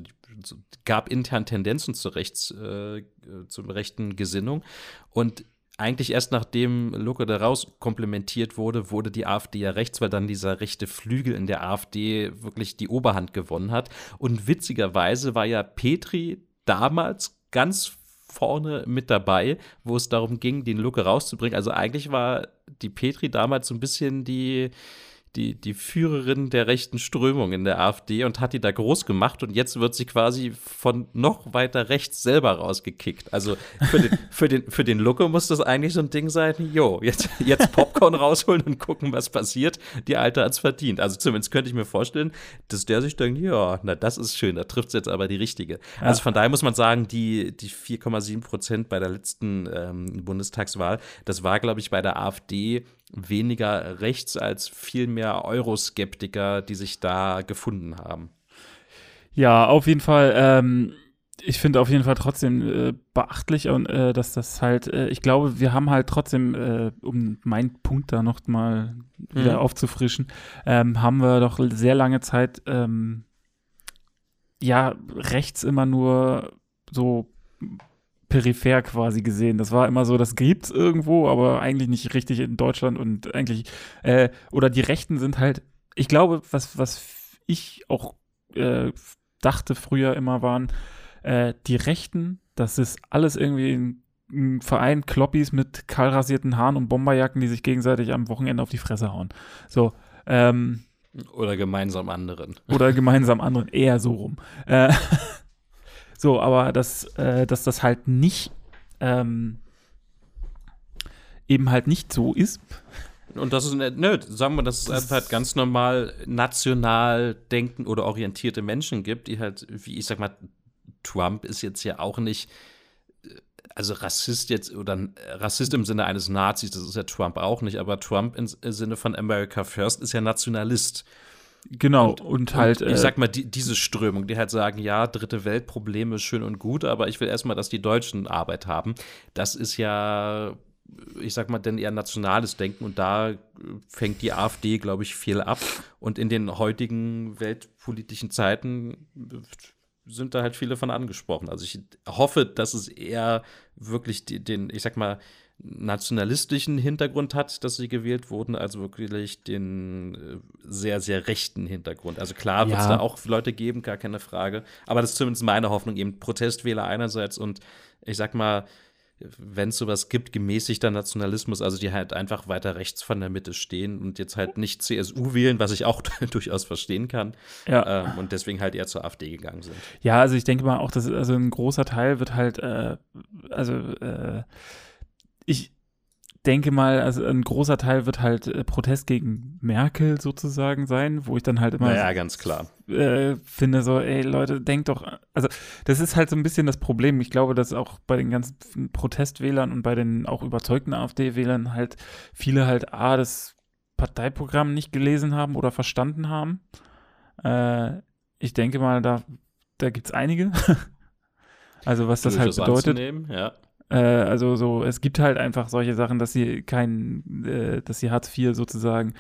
gab intern Tendenzen zur rechts, äh, äh, zur rechten Gesinnung. Und eigentlich erst nachdem Lucke da raus komplementiert wurde, wurde die AfD ja rechts, weil dann dieser rechte Flügel in der AfD wirklich die Oberhand gewonnen hat. Und witzigerweise war ja Petri damals ganz vorne mit dabei, wo es darum ging, den Lucke rauszubringen. Also eigentlich war die Petri damals so ein bisschen die, die, die Führerin der rechten Strömung in der AfD und hat die da groß gemacht und jetzt wird sie quasi von noch weiter rechts selber rausgekickt. Also für den, für den, für den Lucke muss das eigentlich so ein Ding sein, jo, jetzt, jetzt Popcorn rausholen und gucken, was passiert. Die Alte hat's verdient. Also zumindest könnte ich mir vorstellen, dass der sich denkt, ja, na, das ist schön, da trifft's jetzt aber die richtige. Also von daher muss man sagen, die, die 4,7 Prozent bei der letzten ähm, Bundestagswahl, das war, glaube ich, bei der AfD weniger rechts als viel mehr Euroskeptiker, die sich da gefunden haben. Ja, auf jeden Fall. Ähm, ich finde auf jeden Fall trotzdem äh, beachtlich und äh, dass das halt, äh, ich glaube, wir haben halt trotzdem, äh, um meinen Punkt da noch mal wieder Mhm. aufzufrischen, ähm, haben wir doch sehr lange Zeit ähm, ja rechts immer nur so peripher quasi gesehen. Das war immer so, das gibt's irgendwo, aber eigentlich nicht richtig in Deutschland und eigentlich äh, oder die Rechten sind halt, ich glaube, was was ich auch äh, dachte früher immer waren, äh, die Rechten, das ist alles irgendwie ein, ein Verein Kloppis mit kahlrasierten Haaren und Bomberjacken, die sich gegenseitig am Wochenende auf die Fresse hauen. So, ähm, Oder gemeinsam anderen. oder gemeinsam anderen, eher so rum. Äh, so, aber dass, äh, dass das halt nicht ähm, eben halt nicht so ist. Und das ist, ne, ne, sagen wir, dass es einfach halt ganz normal national denken oder orientierte Menschen gibt, die halt, wie ich sag mal, Trump ist jetzt ja auch nicht also Rassist jetzt oder Rassist im Sinne eines Nazis, das ist ja Trump auch nicht, aber Trump im Sinne von America First ist ja Nationalist. Genau, und, und halt. Und ich äh, sag mal, die, diese Strömung, die halt sagen, ja, dritte Weltprobleme ist schön und gut, aber ich will erstmal, dass die Deutschen Arbeit haben. Das ist ja, ich sag mal, denn eher nationales Denken und da fängt die AfD, glaube ich, viel ab. Und in den heutigen weltpolitischen Zeiten sind da halt viele von angesprochen. Also ich hoffe, dass es eher wirklich den, ich sag mal, nationalistischen Hintergrund hat, dass sie gewählt wurden, als wirklich den äh, sehr, sehr rechten Hintergrund. Also klar wird es ja. da auch Leute geben, gar keine Frage. Aber das ist zumindest meine Hoffnung, eben Protestwähler einerseits und ich sag mal, wenn es sowas gibt, gemäßigter Nationalismus, also die halt einfach weiter rechts von der Mitte stehen und jetzt halt nicht CSU wählen, was ich auch durchaus verstehen kann. Ja. Ähm, und deswegen halt eher zur AfD gegangen sind. Ja, also ich denke mal auch, dass also ein großer Teil wird halt, äh, also äh, ich, denke mal, also ein großer Teil wird halt äh, Protest gegen Merkel sozusagen sein, wo ich dann halt immer. Ja, ganz klar. Äh, finde so, ey Leute, denkt doch, also das ist halt so ein bisschen das Problem. Ich glaube, dass auch bei den ganzen Protestwählern und bei den auch überzeugten AfD-Wählern halt viele halt A, das Parteiprogramm nicht gelesen haben oder verstanden haben. Äh, ich denke mal, da, da gibt es einige. also was das halt bedeutet. Ja. Äh, also so, es gibt halt einfach solche Sachen, dass sie kein, äh, dass sie Hartz IV sozusagen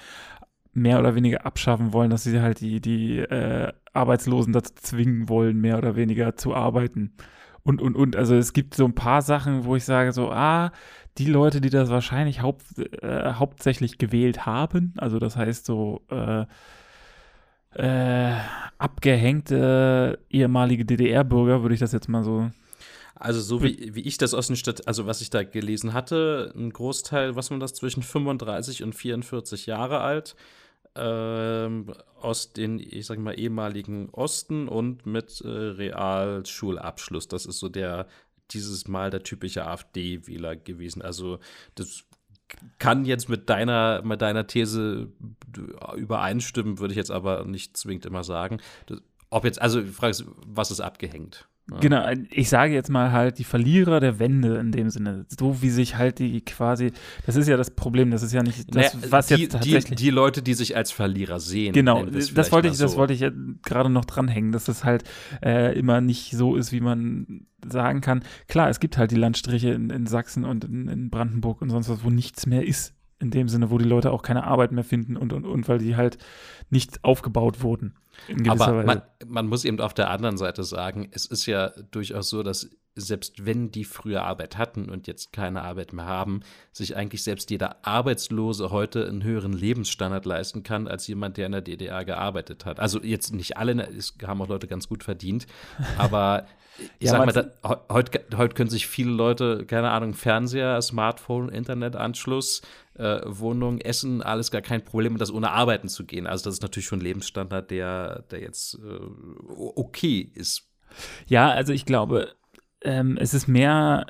mehr oder weniger abschaffen wollen, dass sie halt die, die äh, Arbeitslosen dazu zwingen wollen, mehr oder weniger zu arbeiten. Und, und, und, also es gibt so ein paar Sachen, wo ich sage so, ah, die Leute, die das wahrscheinlich haupt, äh, hauptsächlich gewählt haben, also das heißt so, äh, äh, abgehängte ehemalige DDR-Bürger, würde ich das jetzt mal so also so wie, wie ich das aus den Stadt, also was ich da gelesen hatte, ein Großteil, was man das zwischen 35 und 44 Jahre alt, ähm, aus den, ich sag mal, ehemaligen Osten und mit äh, Realschulabschluss. Das ist so der, dieses Mal der typische AfD-Wähler gewesen. Also das kann jetzt mit deiner, mit deiner These übereinstimmen, würde ich jetzt aber nicht zwingend immer sagen. Das, ob jetzt, also die Frage ist, was ist abgehängt? Genau, ich sage jetzt mal halt die Verlierer der Wende in dem Sinne. So wie sich halt die quasi, das ist ja das Problem, das ist ja nicht das, naja, was die, jetzt tatsächlich. Die, die, Leute, die sich als Verlierer sehen. Genau, das wollte ich, so. das wollte ich gerade noch dranhängen, dass es halt äh, immer nicht so ist, wie man sagen kann. Klar, es gibt halt die Landstriche in, in Sachsen und in, in Brandenburg und sonst was, wo nichts mehr ist in dem Sinne, wo die Leute auch keine Arbeit mehr finden und, und, und weil die halt nicht aufgebaut wurden. Aber man, man, muss eben auf der anderen Seite sagen, es ist ja durchaus so, dass selbst wenn die früher Arbeit hatten und jetzt keine Arbeit mehr haben, sich eigentlich selbst jeder Arbeitslose heute einen höheren Lebensstandard leisten kann, als jemand, der in der DDR gearbeitet hat. Also jetzt nicht alle, ne, es haben auch Leute ganz gut verdient, aber ich ja, sag mal, da, heute, heute können sich viele Leute, keine Ahnung, Fernseher, Smartphone, Internetanschluss, äh, Wohnung, Essen, alles gar kein Problem, das ohne arbeiten zu gehen. Also das ist natürlich schon ein Lebensstandard, der, der jetzt äh, okay ist. Ja, also ich glaube, ähm, es ist mehr.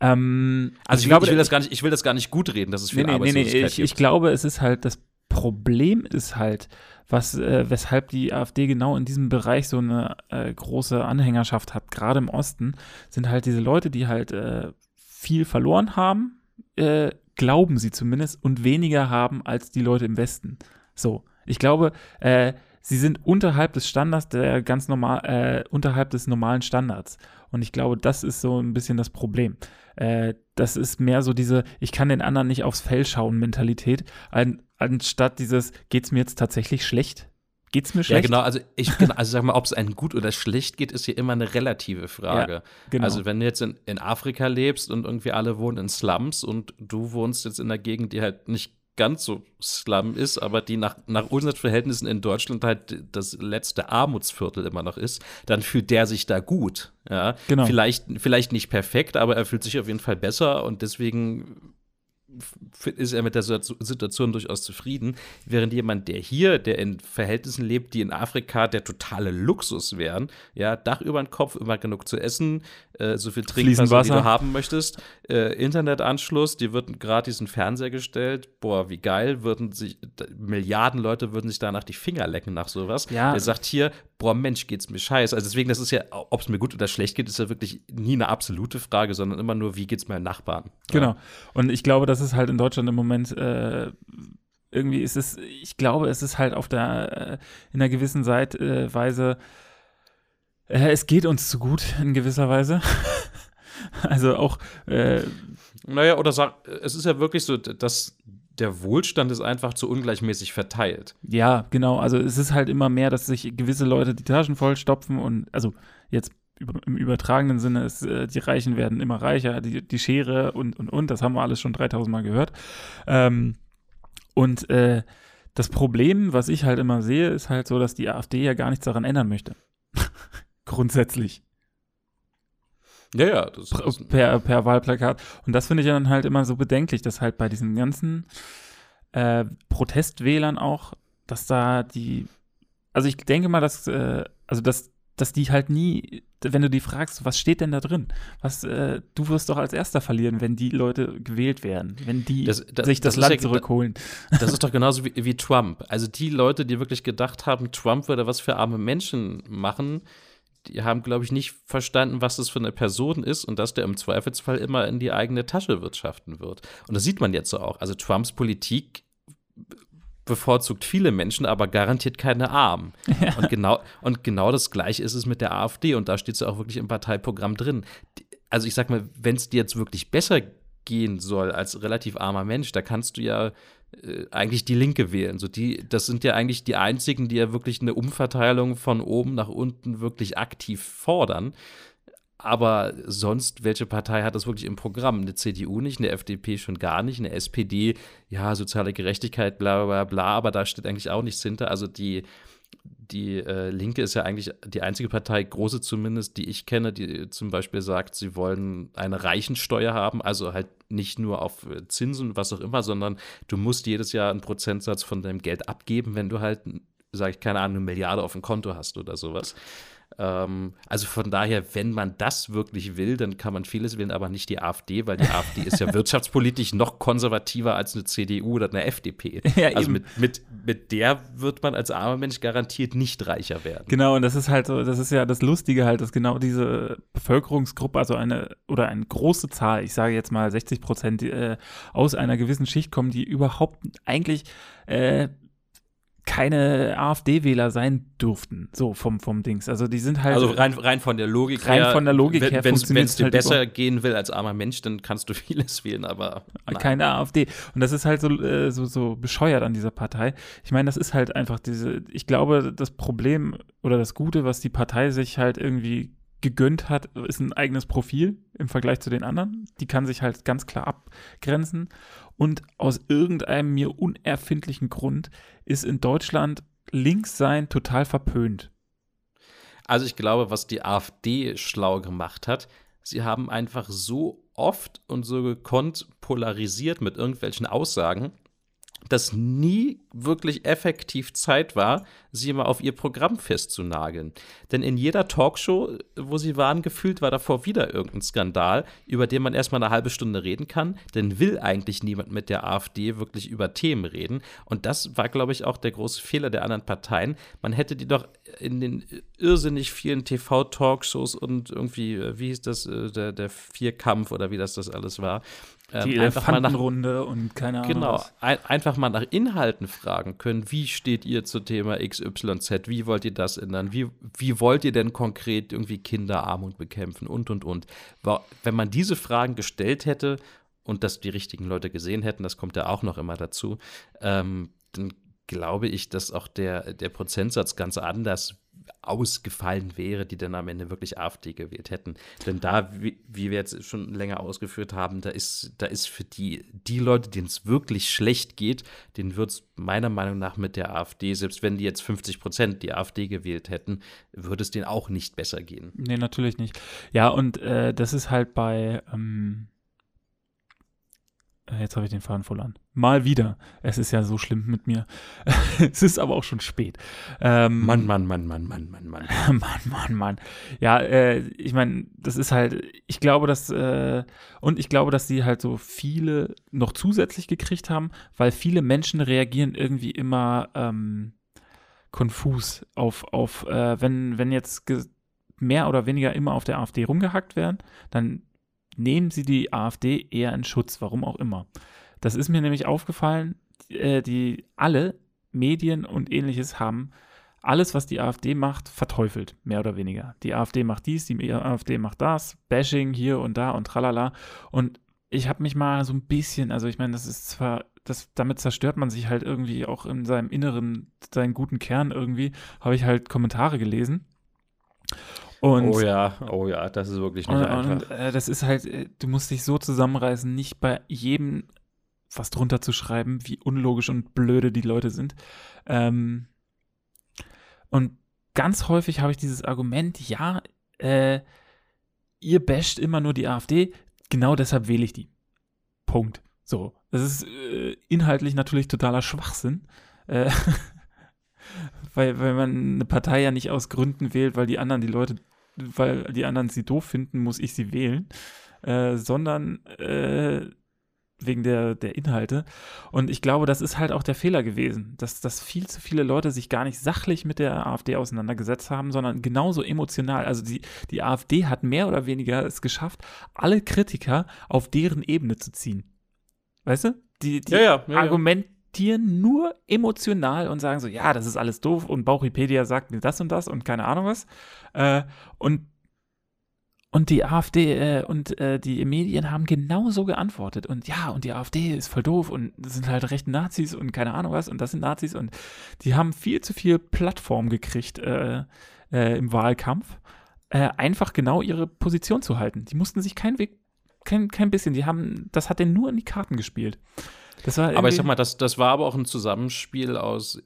Ähm, also, also ich, glaube, ich will das gar nicht, ich will das gar nicht gut reden, dass es viel nee, nee, nee, nee, ich, ich glaube, es ist halt das Problem ist halt, was, äh, weshalb die AfD genau in diesem Bereich so eine äh, große Anhängerschaft hat, gerade im Osten, sind halt diese Leute, die halt äh, viel verloren haben, äh, glauben sie zumindest, und weniger haben als die Leute im Westen. So, ich glaube, äh, sie sind unterhalb des Standards, der ganz normal, äh, unterhalb des normalen Standards. Und ich glaube, das ist so ein bisschen das Problem. Äh, das ist mehr so diese, ich kann den anderen nicht aufs Fell schauen Mentalität, an, anstatt dieses, geht es mir jetzt tatsächlich schlecht? Geht es mir schlecht? Ja, genau. Also, ich, genau, also sag mal, ob es einem gut oder schlecht geht, ist hier immer eine relative Frage. Ja, genau. Also, wenn du jetzt in, in Afrika lebst und irgendwie alle wohnen in Slums und du wohnst jetzt in einer Gegend, die halt nicht ganz so Slum ist, aber die nach, nach unseren Verhältnissen in Deutschland halt das letzte Armutsviertel immer noch ist, dann fühlt der sich da gut. Ja, genau. Vielleicht, vielleicht nicht perfekt, aber er fühlt sich auf jeden Fall besser und deswegen ist er mit der Situation durchaus zufrieden, während jemand, der hier, der in Verhältnissen lebt, die in Afrika der totale Luxus wären, ja, Dach über den Kopf, immer genug zu essen, äh, so viel Trinkwasser, wie du haben möchtest. Äh, Internetanschluss, dir wird gratis ein Fernseher gestellt. Boah, wie geil, würden sich, Milliarden Leute würden sich danach die Finger lecken nach sowas. Ja. Der sagt hier, boah, Mensch, geht's mir scheiße. Also deswegen, das ist ja, ob es mir gut oder schlecht geht, ist ja wirklich nie eine absolute Frage, sondern immer nur, wie geht's meinem Nachbarn. Genau. Und ich glaube, das ist halt in Deutschland im Moment äh, irgendwie ist es, ich glaube, es ist halt auf der, äh, in einer gewissen Seitweise, äh, es geht uns zu gut in gewisser Weise. also auch, äh, Naja, oder sag, es ist ja wirklich so, dass der Wohlstand ist einfach zu ungleichmäßig verteilt. ja, genau. Also es ist halt immer mehr, dass sich gewisse Leute die Taschen vollstopfen und, also jetzt im übertragenen Sinne ist, äh, die Reichen werden immer reicher, die, die Schere und, und, und, das haben wir alles schon 3000 Mal gehört. Ähm, und äh, das Problem, was ich halt immer sehe, ist halt so, dass die AfD ja gar nichts daran ändern möchte. Grundsätzlich. Ja, ja, das ist, Per, per Wahlplakat. Und das finde ich dann halt immer so bedenklich, dass halt bei diesen ganzen äh, Protestwählern auch, dass da die, also ich denke mal, dass, äh, also dass, dass die halt nie, wenn du die fragst, was steht denn da drin? Was, äh, du wirst doch als Erster verlieren, wenn die Leute gewählt werden, wenn die Das- das- sich das, das Land ja- zurückholen. Das ist doch genauso wie, wie Trump. Also die Leute, die wirklich gedacht haben, Trump würde was für arme Menschen machen, die haben, glaube ich, nicht verstanden, was das für eine Person ist und dass der im Zweifelsfall immer in die eigene Tasche wirtschaften wird. Und das sieht man jetzt so auch. Also Trumps Politik bevorzugt viele Menschen, aber garantiert keine Armen. Und, genau, und genau das Gleiche ist es mit der AfD und da steht es ja auch wirklich im Parteiprogramm drin. Also ich sag mal, wenn es dir jetzt wirklich besser gehen soll als relativ armer Mensch, da kannst du ja eigentlich die Linke wählen. So die, das sind ja eigentlich die einzigen, die ja wirklich eine Umverteilung von oben nach unten wirklich aktiv fordern. Aber sonst, welche Partei hat das wirklich im Programm? Eine CDU nicht, eine FDP schon gar nicht, eine SPD, ja, soziale Gerechtigkeit, bla bla bla, aber da steht eigentlich auch nichts hinter. Also die, die äh, Linke ist ja eigentlich die einzige Partei, große zumindest, die ich kenne, die zum Beispiel sagt, sie wollen eine Reichensteuer haben, also halt nicht nur auf äh, Zinsen, was auch immer, sondern du musst jedes Jahr einen Prozentsatz von deinem Geld abgeben, wenn du halt, sag ich, keine Ahnung, eine Milliarde auf dem Konto hast oder sowas. Ähm, also von daher, wenn man das wirklich will, dann kann man vieles wählen, aber nicht die AfD, weil die AfD ist ja wirtschaftspolitisch noch konservativer als eine CDU oder eine FDP. Ja, also eben. mit, mit, mit der wird man als armer Mensch garantiert nicht reicher werden. Genau, und das ist halt so, das ist ja das Lustige halt, dass genau diese Bevölkerungsgruppe, also eine oder eine große Zahl, ich sage jetzt mal 60 Prozent, äh, aus einer gewissen Schicht kommen, die überhaupt eigentlich äh, keine AfD-Wähler sein dürften, so vom, vom Dings. Also die sind halt. Also rein, rein von der Logik Rein her. von der Logik wenn, her Wenn es dir halt besser überhaupt- gehen will als armer Mensch, dann kannst du vieles wählen, aber nein. keine AfD. Und das ist halt so, äh, so, so bescheuert an dieser Partei. Ich meine, das ist halt einfach diese, ich glaube, das Problem oder das Gute, was die Partei sich halt irgendwie gegönnt hat, ist ein eigenes Profil im Vergleich zu den anderen. Die kann sich halt ganz klar abgrenzen. Und aus irgendeinem mir unerfindlichen Grund ist in Deutschland links sein total verpönt. Also ich glaube, was die AfD schlau gemacht hat, sie haben einfach so oft und so gekonnt polarisiert mit irgendwelchen Aussagen, dass nie wirklich effektiv Zeit war, sie mal auf ihr Programm festzunageln. Denn in jeder Talkshow, wo sie waren, gefühlt war davor wieder irgendein Skandal, über den man erstmal eine halbe Stunde reden kann. Denn will eigentlich niemand mit der AfD wirklich über Themen reden. Und das war, glaube ich, auch der große Fehler der anderen Parteien. Man hätte die doch in den irrsinnig vielen TV-Talkshows und irgendwie, äh, wie hieß das, äh, der, der Vierkampf oder wie das das alles war, ähm, Die einfach mal nach und keine Ahnung. Genau, ein, einfach mal nach Inhalten fragen können. Wie steht ihr zu Thema XYZ? Wie wollt ihr das ändern? Wie, wie wollt ihr denn konkret irgendwie Kinderarmut bekämpfen? Und, und, und. Wenn man diese Fragen gestellt hätte und das die richtigen Leute gesehen hätten, das kommt ja auch noch immer dazu, ähm, dann glaube ich, dass auch der, der Prozentsatz ganz anders ausgefallen wäre, die dann am Ende wirklich AfD gewählt hätten. Denn da, wie, wie wir jetzt schon länger ausgeführt haben, da ist, da ist für die, die Leute, denen es wirklich schlecht geht, denen wird es meiner Meinung nach mit der AfD, selbst wenn die jetzt 50 Prozent die AfD gewählt hätten, würde es denen auch nicht besser gehen. Nee, natürlich nicht. Ja, und äh, das ist halt bei, ähm, äh, jetzt habe ich den Faden verloren. Mal wieder. Es ist ja so schlimm mit mir. es ist aber auch schon spät. Ähm, Mann, Mann, Mann, Mann, Mann, Mann, Mann. Mann, Mann, Mann. Ja, äh, ich meine, das ist halt, ich glaube, dass, äh, und ich glaube, dass sie halt so viele noch zusätzlich gekriegt haben, weil viele Menschen reagieren irgendwie immer ähm, konfus auf, auf äh, wenn, wenn jetzt mehr oder weniger immer auf der AfD rumgehackt werden, dann nehmen sie die AfD eher in Schutz, warum auch immer. Das ist mir nämlich aufgefallen, äh, die alle Medien und ähnliches haben alles, was die AfD macht, verteufelt, mehr oder weniger. Die AfD macht dies, die AfD macht das, Bashing hier und da und tralala. Und ich habe mich mal so ein bisschen, also ich meine, das ist zwar, das, damit zerstört man sich halt irgendwie auch in seinem Inneren, seinen guten Kern irgendwie, habe ich halt Kommentare gelesen. Und, oh ja, oh ja, das ist wirklich nicht und, einfach. Und, äh, das ist halt, äh, du musst dich so zusammenreißen, nicht bei jedem was drunter zu schreiben, wie unlogisch und blöde die Leute sind. Ähm, und ganz häufig habe ich dieses Argument, ja, äh, ihr basht immer nur die AfD, genau deshalb wähle ich die. Punkt. So. Das ist äh, inhaltlich natürlich totaler Schwachsinn. Äh, weil, weil man eine Partei ja nicht aus Gründen wählt, weil die anderen die Leute weil die anderen sie doof finden, muss ich sie wählen, äh, sondern äh, wegen der, der Inhalte. Und ich glaube, das ist halt auch der Fehler gewesen, dass, dass viel zu viele Leute sich gar nicht sachlich mit der AfD auseinandergesetzt haben, sondern genauso emotional. Also die, die AfD hat mehr oder weniger es geschafft, alle Kritiker auf deren Ebene zu ziehen. Weißt du? Die, die ja, ja, ja, argumentieren nur emotional und sagen so, ja, das ist alles doof und Bauchipedia sagt mir das und das und keine Ahnung was. Äh, und und die AfD äh, und äh, die Medien haben genauso geantwortet. Und ja, und die AfD ist voll doof und das sind halt rechten Nazis und keine Ahnung was und das sind Nazis und die haben viel zu viel Plattform gekriegt äh, äh, im Wahlkampf, äh, einfach genau ihre Position zu halten. Die mussten sich kein Weg, kein, kein bisschen, die haben, das hat denen nur in die Karten gespielt aber ich sag mal, das, das war aber auch ein Zusammenspiel aus äh,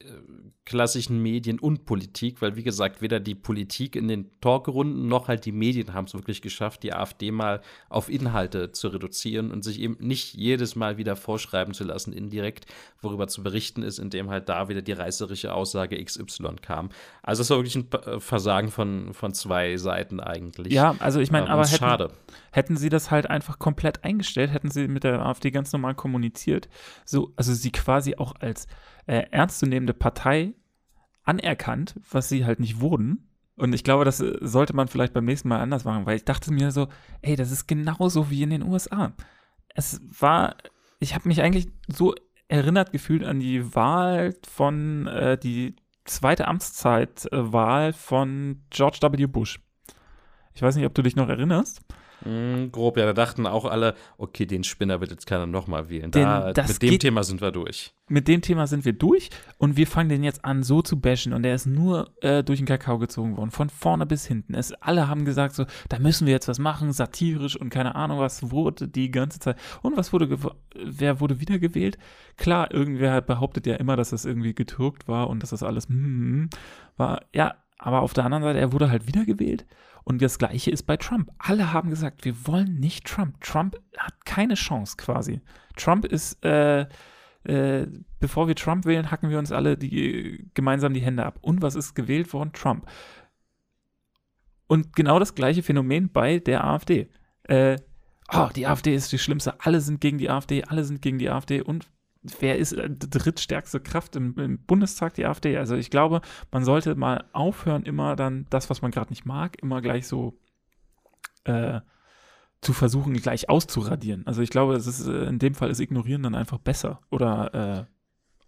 klassischen Medien und Politik, weil wie gesagt, weder die Politik in den Talkrunden noch halt die Medien haben es wirklich geschafft, die AfD mal auf Inhalte zu reduzieren und sich eben nicht jedes Mal wieder vorschreiben zu lassen, indirekt, worüber zu berichten ist, indem halt da wieder die reißerische Aussage XY kam. Also es war wirklich ein äh, Versagen von, von zwei Seiten eigentlich. Ja, also ich meine, ähm, aber hätten, schade. hätten sie das halt einfach komplett eingestellt, hätten sie mit der AfD ganz normal kommuniziert, so, also sie quasi auch als äh, ernstzunehmende Partei anerkannt, was sie halt nicht wurden. Und ich glaube, das äh, sollte man vielleicht beim nächsten Mal anders machen, weil ich dachte mir so, ey, das ist genauso wie in den USA. Es war, ich habe mich eigentlich so erinnert gefühlt an die Wahl von, äh, die zweite Amtszeitwahl von George W. Bush. Ich weiß nicht, ob du dich noch erinnerst. Mm, grob, ja, da dachten auch alle, okay, den Spinner wird jetzt keiner nochmal wählen. Da, mit dem Thema sind wir durch. Mit dem Thema sind wir durch und wir fangen den jetzt an, so zu bashen und er ist nur äh, durch den Kakao gezogen worden, von vorne bis hinten. Es, alle haben gesagt, so, da müssen wir jetzt was machen, satirisch und keine Ahnung, was wurde die ganze Zeit. Und was wurde, wer wurde wiedergewählt? Klar, irgendwer behauptet ja immer, dass das irgendwie getürkt war und dass das alles mm, war. Ja, aber auf der anderen Seite, er wurde halt wiedergewählt und das Gleiche ist bei Trump. Alle haben gesagt, wir wollen nicht Trump. Trump hat keine Chance quasi. Trump ist, äh, äh, bevor wir Trump wählen, hacken wir uns alle die, gemeinsam die Hände ab. Und was ist gewählt worden? Trump. Und genau das gleiche Phänomen bei der AfD. Äh, oh, die AfD ist die schlimmste. Alle sind gegen die AfD, alle sind gegen die AfD. Und wer ist äh, die drittstärkste Kraft im, im, Bundestag, die AfD? Also ich glaube, man sollte mal aufhören, immer dann das, was man gerade nicht mag, immer gleich so äh, zu versuchen, gleich auszuradieren. Also ich glaube, es ist, äh, in dem Fall ist Ignorieren dann einfach besser. Oder äh,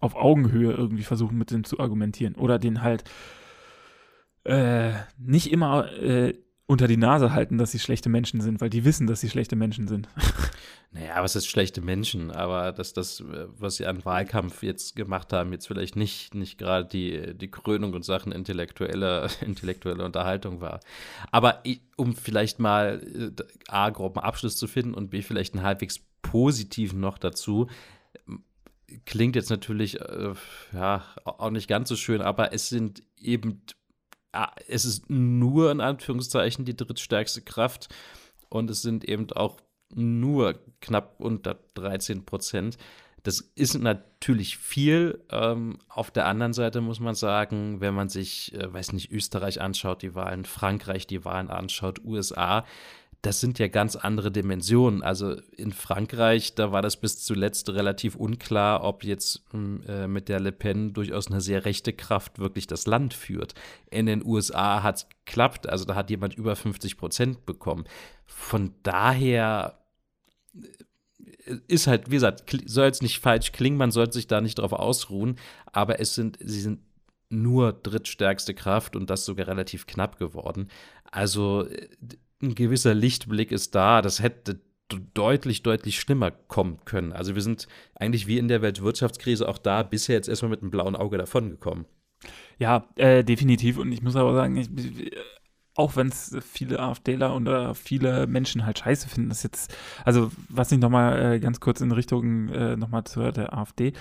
auf Augenhöhe irgendwie versuchen, mit dem zu argumentieren. Oder den halt äh, nicht immer äh, unter die Nase halten, dass sie schlechte Menschen sind, weil die wissen, dass sie schlechte Menschen sind. Naja, was ist schlechte Menschen? Aber dass das, was sie an Wahlkampf jetzt gemacht haben, jetzt vielleicht nicht, nicht gerade die, die Krönung und Sachen intellektueller, intellektueller Unterhaltung war. Aber um vielleicht mal äh, A, groben Abschluss zu finden und B, vielleicht einen halbwegs positiven noch dazu, klingt jetzt natürlich äh, ja auch nicht ganz so schön, aber es sind eben es ist nur in Anführungszeichen die drittstärkste Kraft und es sind eben auch nur knapp unter 13 Prozent. Das ist natürlich viel. Ähm, auf der anderen Seite muss man sagen, wenn man sich, äh, weiß nicht, Österreich anschaut, die Wahlen, Frankreich die Wahlen anschaut, USA, das sind ja ganz andere Dimensionen. Also in Frankreich, da war das bis zuletzt relativ unklar, ob jetzt hm, äh, mit der Le Pen durchaus eine sehr rechte Kraft wirklich das Land führt. In den USA hat es geklappt, also da hat jemand über 50 Prozent bekommen. Von daher ist halt, wie gesagt, soll jetzt nicht falsch klingen, man sollte sich da nicht drauf ausruhen, aber es sind, sie sind nur drittstärkste Kraft und das sogar relativ knapp geworden. Also ein gewisser Lichtblick ist da, das hätte deutlich, deutlich schlimmer kommen können. Also wir sind eigentlich wie in der Weltwirtschaftskrise auch da bisher jetzt erstmal mit einem blauen Auge davongekommen. Ja, äh, definitiv. Und ich muss aber sagen, ich, auch wenn es viele AfDler oder viele Menschen halt scheiße finden, das jetzt, also was ich nochmal äh, ganz kurz in Richtung äh, nochmal zu der AfD,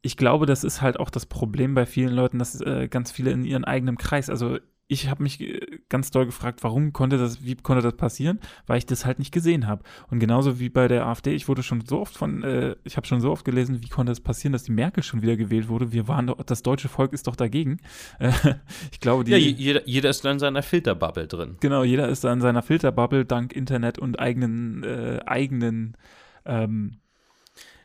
ich glaube, das ist halt auch das Problem bei vielen Leuten, dass äh, ganz viele in ihrem eigenen Kreis, also ich habe mich äh, ganz doll gefragt, warum konnte das, wie konnte das passieren, weil ich das halt nicht gesehen habe. Und genauso wie bei der AfD, ich wurde schon so oft von, äh, ich habe schon so oft gelesen, wie konnte es das passieren, dass die Merkel schon wieder gewählt wurde. Wir waren doch, das deutsche Volk ist doch dagegen. Äh, ich glaube, die. Ja, jeder, jeder ist da in seiner Filterbubble drin. Genau, jeder ist da in seiner Filterbubble dank Internet und eigenen, äh, eigenen ähm,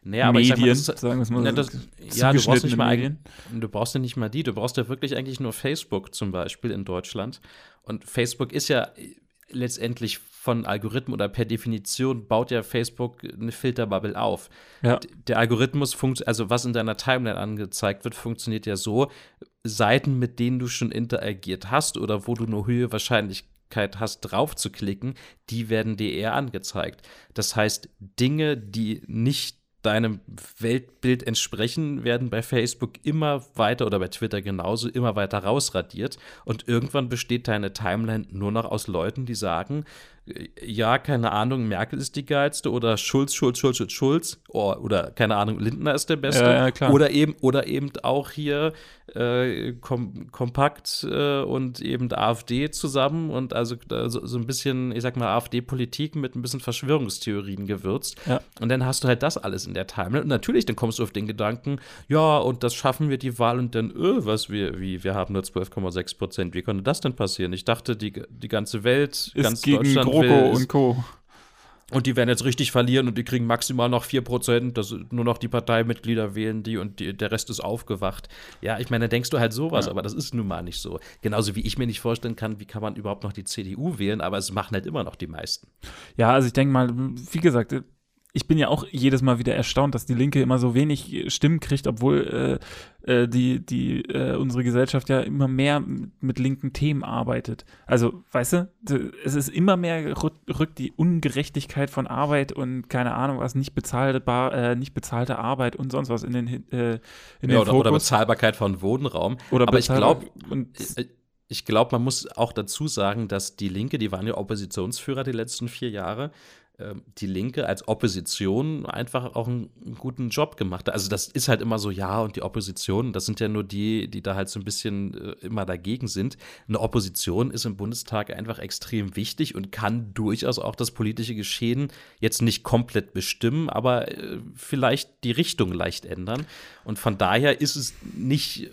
naja, aber Medien, ich sag mal, das, sagen wir mal, das, ja, du brauchst nicht mal Medien. du brauchst ja nicht mal die, du brauchst ja wirklich eigentlich nur Facebook zum Beispiel in Deutschland. Und Facebook ist ja letztendlich von Algorithmen oder per Definition baut ja Facebook eine Filterbubble auf. Ja. Der Algorithmus funktioniert, also was in deiner Timeline angezeigt wird, funktioniert ja so, Seiten, mit denen du schon interagiert hast oder wo du eine hohe Wahrscheinlichkeit hast, drauf zu klicken, die werden dir eher angezeigt. Das heißt, Dinge, die nicht deinem Weltbild entsprechen, werden bei Facebook immer weiter oder bei Twitter genauso immer weiter rausradiert. Und irgendwann besteht deine Timeline nur noch aus Leuten, die sagen, ja, keine Ahnung, Merkel ist die geilste oder Schulz, Schulz, Schulz, Schulz, Schulz oder, oder keine Ahnung, Lindner ist der Beste. Ja, ja, oder eben oder eben auch hier äh, kom kompakt äh, und eben AfD zusammen und also so, so, ein bisschen, ich sag mal, AfD-Politik mit ein bisschen Verschwörungstheorien gewürzt. Ja. Und dann hast du halt das alles in der Timeline. Und natürlich, dann kommst du auf den Gedanken, ja, und das schaffen wir die Wahl und dann, öh, was wir, wie, wir haben nur 12,6 Prozent. Wie konnte das denn passieren? Ich dachte, die, die ganze Welt, ist ganz gegen Deutschland GroKo und Co. Und die werden jetzt richtig verlieren und die kriegen maximal noch 4%, dass nur noch die Parteimitglieder wählen die und die, der Rest ist aufgewacht. Ja, ich meine, da denkst du halt sowas, ja. aber das ist nun mal nicht so. Genauso wie ich mir nicht vorstellen kann, wie kann man überhaupt noch die CDU wählen, aber es machen halt immer noch die meisten. Ja, also ich denke mal, wie gesagt, ich bin ja auch jedes Mal wieder erstaunt, dass die Linke immer so wenig Stimmen kriegt, obwohl äh, äh, die, die, äh, unsere Gesellschaft ja immer mehr mit linken Themen arbeitet. Also, weißt du, es ist immer mehr rückt die Ungerechtigkeit von Arbeit und keine Ahnung was, nicht bezahlte, äh, nicht bezahlte Arbeit und sonst was in den, äh, in ja, den oder, Fokus. oder Bezahlbarkeit von Wohnraum. Oder Aber ich glaube, ich glaube, man muss auch dazu sagen, dass die Linke, die waren ja Oppositionsführer die letzten vier Jahre, die Linke als Opposition einfach auch einen, guten Job gemacht hat. Also das ist halt immer so, ja, und die Opposition, das sind ja nur die, die da halt so ein bisschen äh, immer dagegen sind. Eine Opposition ist im Bundestag einfach extrem wichtig und kann durchaus auch das politische Geschehen jetzt nicht komplett bestimmen, aber äh, vielleicht die Richtung leicht ändern. Und von daher ist es nicht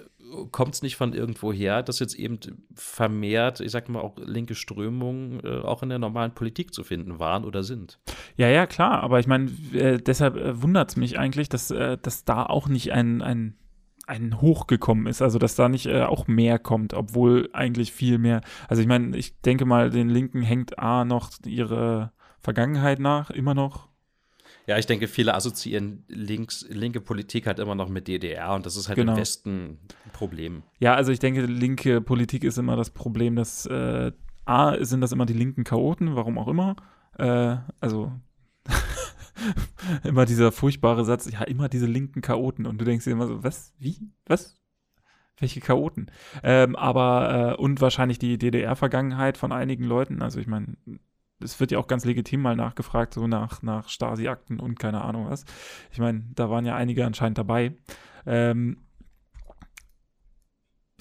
kommt es nicht von irgendwo her, dass jetzt eben vermehrt, ich sag mal, auch linke Strömungen äh, auch in der normalen Politik zu finden waren oder sind. Ja, ja, klar, aber ich meine, äh, deshalb äh, wundert es mich eigentlich, dass, äh, dass da auch nicht ein, ein, ein Hoch gekommen ist, also dass da nicht äh, auch mehr kommt, obwohl eigentlich viel mehr. Also ich meine, ich denke mal, den Linken hängt A noch ihre Vergangenheit nach, immer noch ja, ich denke, viele assoziieren links, linke Politik halt immer noch mit DDR und das ist halt genau. im Westen ein Problem. Ja, also ich denke, linke Politik ist immer das Problem, dass äh, A, sind das immer die linken Chaoten, warum auch immer. Äh, also immer dieser furchtbare Satz, ja, immer diese linken Chaoten und du denkst dir immer so, was, wie, was? Welche Chaoten? Ähm, aber, äh, und wahrscheinlich die DDR-Vergangenheit von einigen Leuten. Also ich meine, es wird ja auch ganz legitim mal nachgefragt, so nach, nach Stasi-Akten und keine Ahnung was. Ich meine, da waren ja einige anscheinend dabei. Ähm,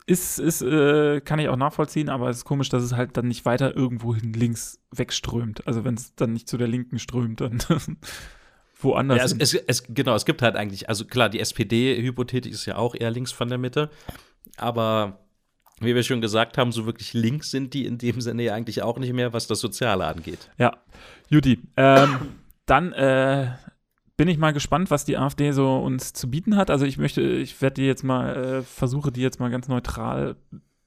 ist, ist äh, kann ich auch nachvollziehen, aber es ist komisch, dass es halt dann nicht weiter irgendwohin links wegströmt. Also wenn es dann nicht zu der Linken strömt, dann woanders. Ja, es, es, es, genau, es gibt halt eigentlich, also klar, die SPD-Hypothetik ist ja auch eher links von der Mitte, aber wie wir schon gesagt haben, so wirklich links sind die in dem Sinne ja eigentlich auch nicht mehr, was das Soziale angeht. Ja, Judy, ähm, dann äh, bin ich mal gespannt, was die AfD so uns zu bieten hat. Also ich möchte, ich werde die jetzt mal, äh, versuche die jetzt mal ganz neutral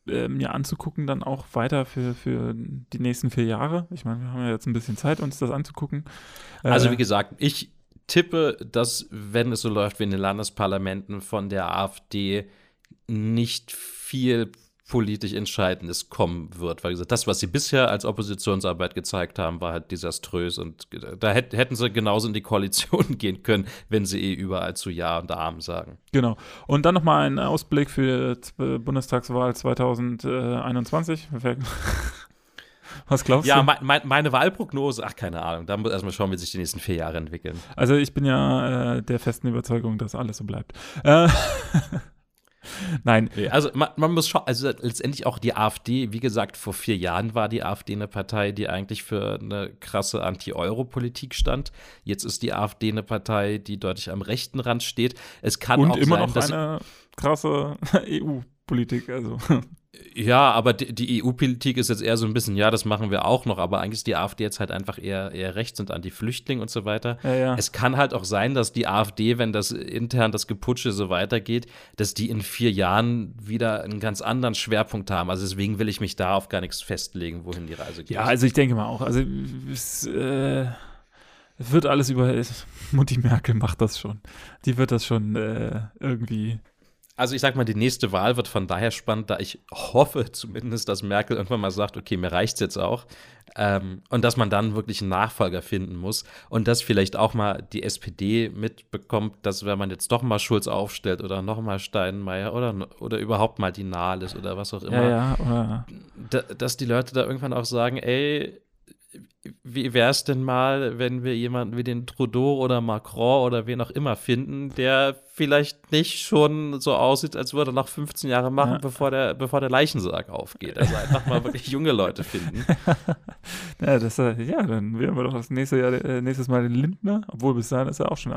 äh, mir anzugucken, dann auch weiter für, für die nächsten vier Jahre. Ich meine, wir haben ja jetzt ein bisschen Zeit, uns das anzugucken. Also wie gesagt, ich tippe, dass, wenn es so läuft wie in den Landesparlamenten von der AfD, nicht viel politisch Entscheidendes kommen wird. Weil gesagt, das, was sie bisher als Oppositionsarbeit gezeigt haben, war halt desaströs. Und da hätten sie genauso in die Koalition gehen können, wenn sie eh überall zu Ja und Arm sagen. Genau. Und dann nochmal ein Ausblick für die Bundestagswahl 2021. Was glaubst ja, du? Ja, mein, mein, meine Wahlprognose, ach, keine Ahnung. Da muss erstmal schauen, wie sich die nächsten vier Jahre entwickeln. Also, ich bin ja äh, der festen Überzeugung, dass alles so bleibt. Äh, Nein. Also man, man, muss schon, also letztendlich auch die AfD, wie gesagt, vor vier Jahren war die AfD eine Partei, die eigentlich für eine krasse Anti-Euro-Politik stand. Jetzt ist die AfD eine Partei, die deutlich am rechten Rand steht. Es kann Und auch immer sein, noch dass eine krasse EU-Politik, also. Ja, aber die, die EU-Politik ist jetzt eher so ein bisschen, ja, das machen wir auch noch, aber eigentlich ist die AfD jetzt halt einfach eher, eher rechts und anti-Flüchtling und so weiter. Ja, ja. Es kann halt auch sein, dass die AfD, wenn das intern das Geputsche so weitergeht, dass die in vier Jahren wieder einen ganz anderen Schwerpunkt haben. Also deswegen will ich mich da auf gar nichts festlegen, wohin die Reise geht. Ja, also ich denke mal auch. Also es, äh, wird alles über Mutti Merkel macht das schon. Die wird das schon äh, irgendwie also ich sag mal, die nächste Wahl wird von daher spannend, da ich hoffe zumindest, dass Merkel irgendwann mal sagt, okay, mir reicht's jetzt auch. Ähm, und dass man dann wirklich einen Nachfolger finden muss. Und dass vielleicht auch mal die SPD mitbekommt, dass wenn man jetzt doch mal Schulz aufstellt oder noch mal Steinmeier oder, oder überhaupt mal die Nahles oder was auch immer, ja, ja, da, dass die Leute da irgendwann auch sagen, ey, wie wäre es denn mal, wenn wir jemanden wie den Trudeau oder Macron oder wen auch immer finden, der vielleicht nicht schon so aussieht, als würde er noch 15 Jahre machen, ja. bevor, der, bevor der Leichensarg aufgeht. Also einfach mal wirklich junge Leute finden. ja, das, äh, ja, dann wären wir doch das nächste Jahr, äh, nächstes Mal den Lindner, obwohl bis dahin ist er auch schon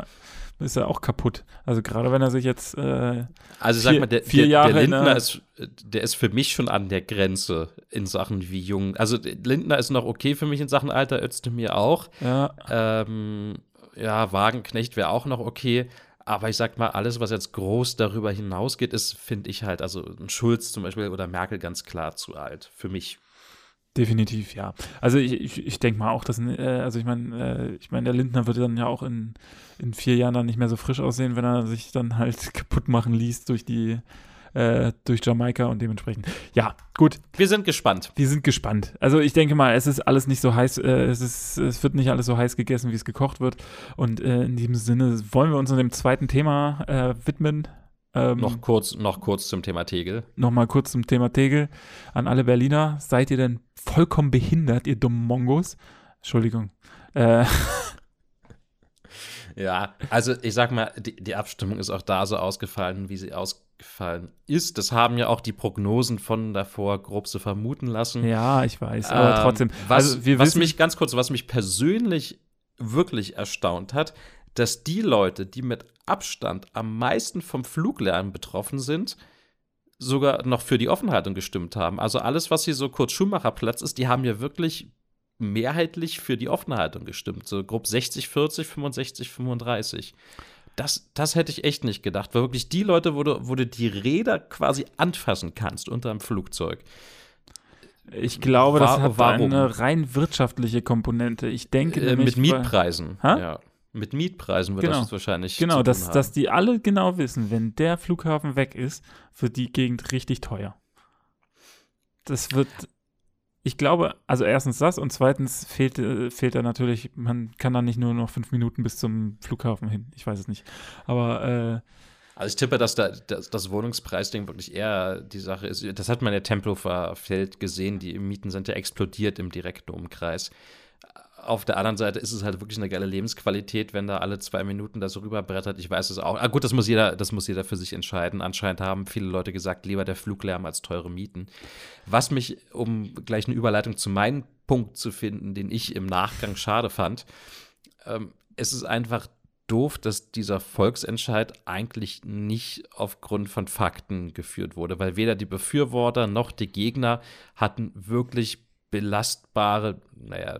ist er auch kaputt. Also gerade wenn er sich jetzt äh, also sag mal, der, vier der, Jahre der Lindner ist, der ist für mich schon an der Grenze in Sachen wie jung. Also Lindner ist noch okay für mich in Sachen Alter, Özdemir auch. Ja, ähm, ja Wagenknecht wäre auch noch okay. Aber ich sag mal, alles, was jetzt groß darüber hinausgeht, ist, finde ich halt, also Schulz zum Beispiel oder Merkel ganz klar zu alt. Für mich. Definitiv, ja. Also ich, ich, ich denke mal auch, dass, äh, also ich meine, äh, ich meine, der Lindner würde dann ja auch in, in vier Jahren dann nicht mehr so frisch aussehen, wenn er sich dann halt kaputt machen ließ durch die, äh, durch Jamaika und dementsprechend. Ja, gut. Wir sind gespannt. Wir sind gespannt. Also ich denke mal, es ist alles nicht so heiß, äh, es, ist, es wird nicht alles so heiß gegessen, wie es gekocht wird. Und äh, in diesem Sinne wollen wir uns dem zweiten Thema äh, widmen. Ähm, noch, kurz, noch kurz zum Thema Tegel. Nochmal kurz zum Thema Tegel. An alle Berliner, seid ihr denn vollkommen behindert, ihr dummen Mongos? Entschuldigung. Äh. Ja, also ich sag mal, die, die, Abstimmung ist auch da so ausgefallen, wie sie ausgefallen ist. Das haben ja auch die Prognosen von davor grob so vermuten lassen. Ja, ich weiß, aber ähm, trotzdem. Was, also was mich ganz kurz, was mich persönlich wirklich erstaunt hat, dass die Leute, die mit Abstand am meisten vom Fluglärm betroffen sind, sogar noch für die Offenhaltung gestimmt haben. Also alles, was hier so kurz Schumacherplatz ist, die haben ja wirklich mehrheitlich für die Offenhaltung gestimmt. So grob 60, 40, 65, 35. Das, das hätte ich echt nicht gedacht. Weil wirklich die Leute, wo du, wo du die Räder quasi anfassen kannst unter einem Flugzeug. Ich glaube, das hat warum? eine rein wirtschaftliche Komponente. Ich denke äh, mit Mietpreisen. Ja. Mit Mietpreisen wird genau. das wahrscheinlich. Genau, dass, dass die alle genau wissen, wenn der Flughafen weg ist, wird die Gegend richtig teuer. Das wird, ich glaube, also erstens das und zweitens fehlt, äh, fehlt da natürlich, man kann da nicht nur noch fünf Minuten bis zum Flughafen hin. Ich weiß es nicht. Aber äh, also ich tippe, dass da, das, das Wohnungspreisding wirklich eher die Sache ist. Das hat man ja Tempelhofer Feld gesehen, die Mieten sind ja explodiert im direkten Umkreis auf der anderen Seite ist es halt wirklich eine geile Lebensqualität, wenn da alle zwei Minuten da so rüberbrettert. Ich weiß es auch. Ah, gut, das muss jeder, das muss jeder für sich entscheiden. Anscheinend haben viele Leute gesagt, lieber der Fluglärm als teure Mieten. Was mich, um gleich eine Überleitung zu meinem Punkt zu finden, den ich im Nachgang schade fand, ähm, es ist einfach doof, dass dieser Volksentscheid eigentlich nicht aufgrund von Fakten geführt wurde, weil weder die Befürworter noch die Gegner hatten wirklich belastbare, naja,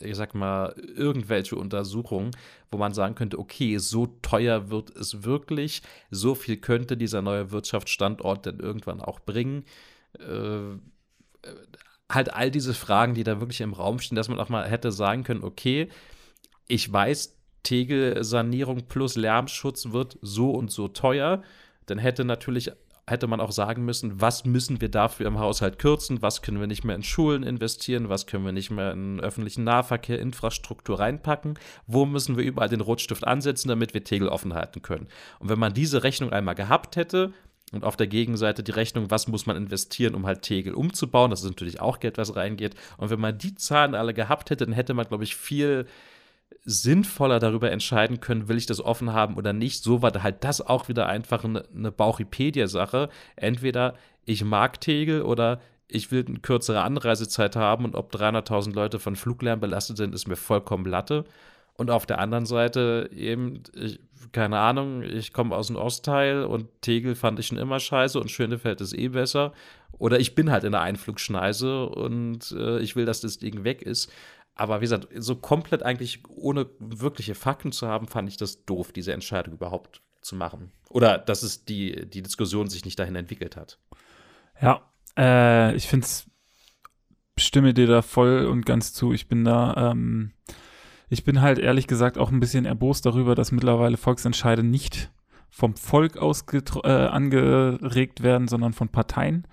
ich sag mal, irgendwelche Untersuchungen, wo man sagen könnte, okay, so teuer wird es wirklich, so viel könnte dieser neue Wirtschaftsstandort denn irgendwann auch bringen. Äh, halt all diese Fragen, die da wirklich im Raum stehen, dass man auch mal hätte sagen können, okay, ich weiß, Tegel-Sanierung plus Lärmschutz wird so und so teuer, dann hätte natürlich hätte man auch sagen müssen, was müssen wir dafür im Haushalt kürzen, was können wir nicht mehr in Schulen investieren, was können wir nicht mehr in öffentlichen Nahverkehr, Infrastruktur reinpacken, wo müssen wir überall den Rotstift ansetzen, damit wir Tegel offen halten können. Und wenn man diese Rechnung einmal gehabt hätte, und auf der Gegenseite die Rechnung, was muss man investieren, um halt Tegel umzubauen. Das ist natürlich auch Geld, was reingeht. Und wenn man die Zahlen alle gehabt hätte, dann hätte man, glaube ich, viel sinnvoller darüber entscheiden können, will ich das offen haben oder nicht. So war halt das auch wieder einfach eine, eine Bauchipedia-Sache. Entweder ich mag Tegel oder ich will eine kürzere Anreisezeit haben und ob 300.000 Leute von Fluglärm belastet sind, ist mir vollkommen Latte. Und auf der anderen Seite eben, ich, keine Ahnung, ich komme aus dem Ostteil und Tegel fand ich schon immer scheiße und Schönefeld ist eh besser. Oder ich bin halt in der Einflugschneise und äh, ich will, dass das Ding weg ist. Aber wie gesagt, so komplett eigentlich ohne wirkliche Fakten zu haben, fand ich das doof, diese Entscheidung überhaupt zu machen. Oder dass es die, die Diskussion sich nicht dahin entwickelt hat. Ja, äh, ich finde es, stimme dir da voll und ganz zu. Ich bin da, ähm, ich bin halt ehrlich gesagt auch ein bisschen erbost darüber, dass mittlerweile Volksentscheide nicht vom Volk aus äh, angeregt werden, sondern von Parteien.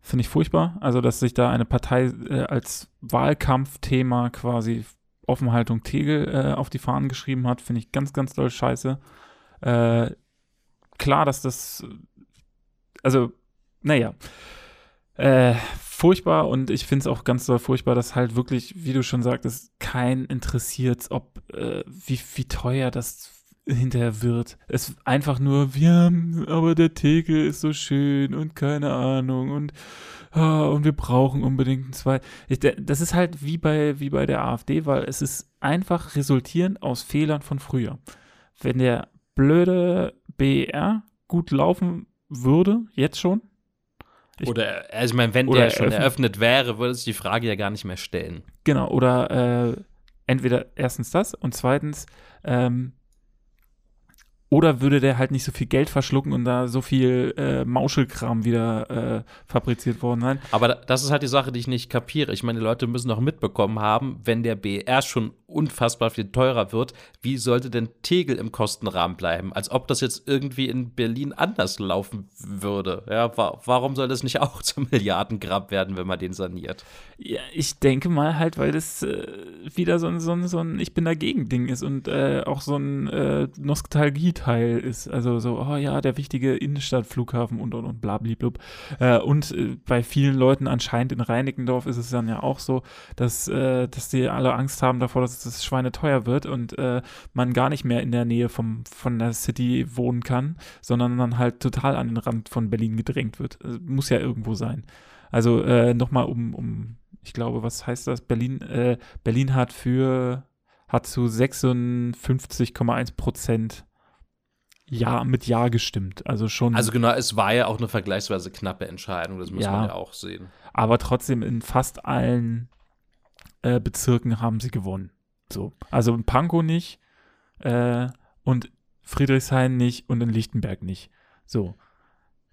Finde ich furchtbar. Also, dass sich da eine Partei äh, als Wahlkampfthema quasi Offenhaltung Tegel äh, auf die Fahnen geschrieben hat, finde ich ganz, ganz doll scheiße. Äh, klar, dass das, also, naja, äh, furchtbar und ich finde es auch ganz doll furchtbar, dass halt wirklich, wie du schon sagtest, kein interessiert, ob, äh, wie, wie teuer das hinterher wird. Es einfach nur, wir haben, aber der Tegel ist so schön und keine Ahnung und, oh, und wir brauchen unbedingt ein zwei. Ich, das ist halt wie bei, wie bei der AfD, weil es ist einfach resultierend aus Fehlern von früher. Wenn der blöde BER gut laufen würde, jetzt schon. Ich, oder, also ich meine, wenn der schon eröffnet, eröffnet wäre, würde es die Frage ja gar nicht mehr stellen. Genau, oder äh, entweder erstens das und zweitens, ähm, oder würde der halt nicht so viel Geld verschlucken und da so viel äh, Mauschelkram wieder äh, fabriziert worden sein? Aber das ist halt die Sache, die ich nicht kapiere. Ich meine, die Leute müssen doch mitbekommen haben, wenn der BR schon unfassbar viel teurer wird, wie sollte denn Tegel im Kostenrahmen bleiben? Als ob das jetzt irgendwie in Berlin anders laufen würde. Ja, wa warum soll das nicht auch zum Milliardengrab werden, wenn man den saniert? Ja, ich denke mal halt, weil das äh, wieder so ein, so ein, so ein Ich bin dagegen Ding ist und äh, auch so ein äh, Nostalgie-Teil ist. Also so, oh ja, der wichtige Innenstadtflughafen und und und blabliblub. Äh, und äh, bei vielen Leuten anscheinend in Reinickendorf ist es dann ja auch so, dass, äh, dass die alle Angst haben davor, dass dass es schweineteuer wird und äh, man gar nicht mehr in der Nähe vom, von der City wohnen kann, sondern dann halt total an den Rand von Berlin gedrängt wird. Also, muss ja irgendwo sein. Also äh, nochmal um, um, ich glaube, was heißt das? Berlin, äh, Berlin hat für, hat zu 56,1 Prozent ja, mit Ja gestimmt. Also schon. Also genau, es war ja auch eine vergleichsweise knappe Entscheidung, das muss ja, man ja auch sehen. Aber trotzdem in fast allen äh, Bezirken haben sie gewonnen. So. Also in Pankow nicht äh, und Friedrichshain nicht und in Lichtenberg nicht. So.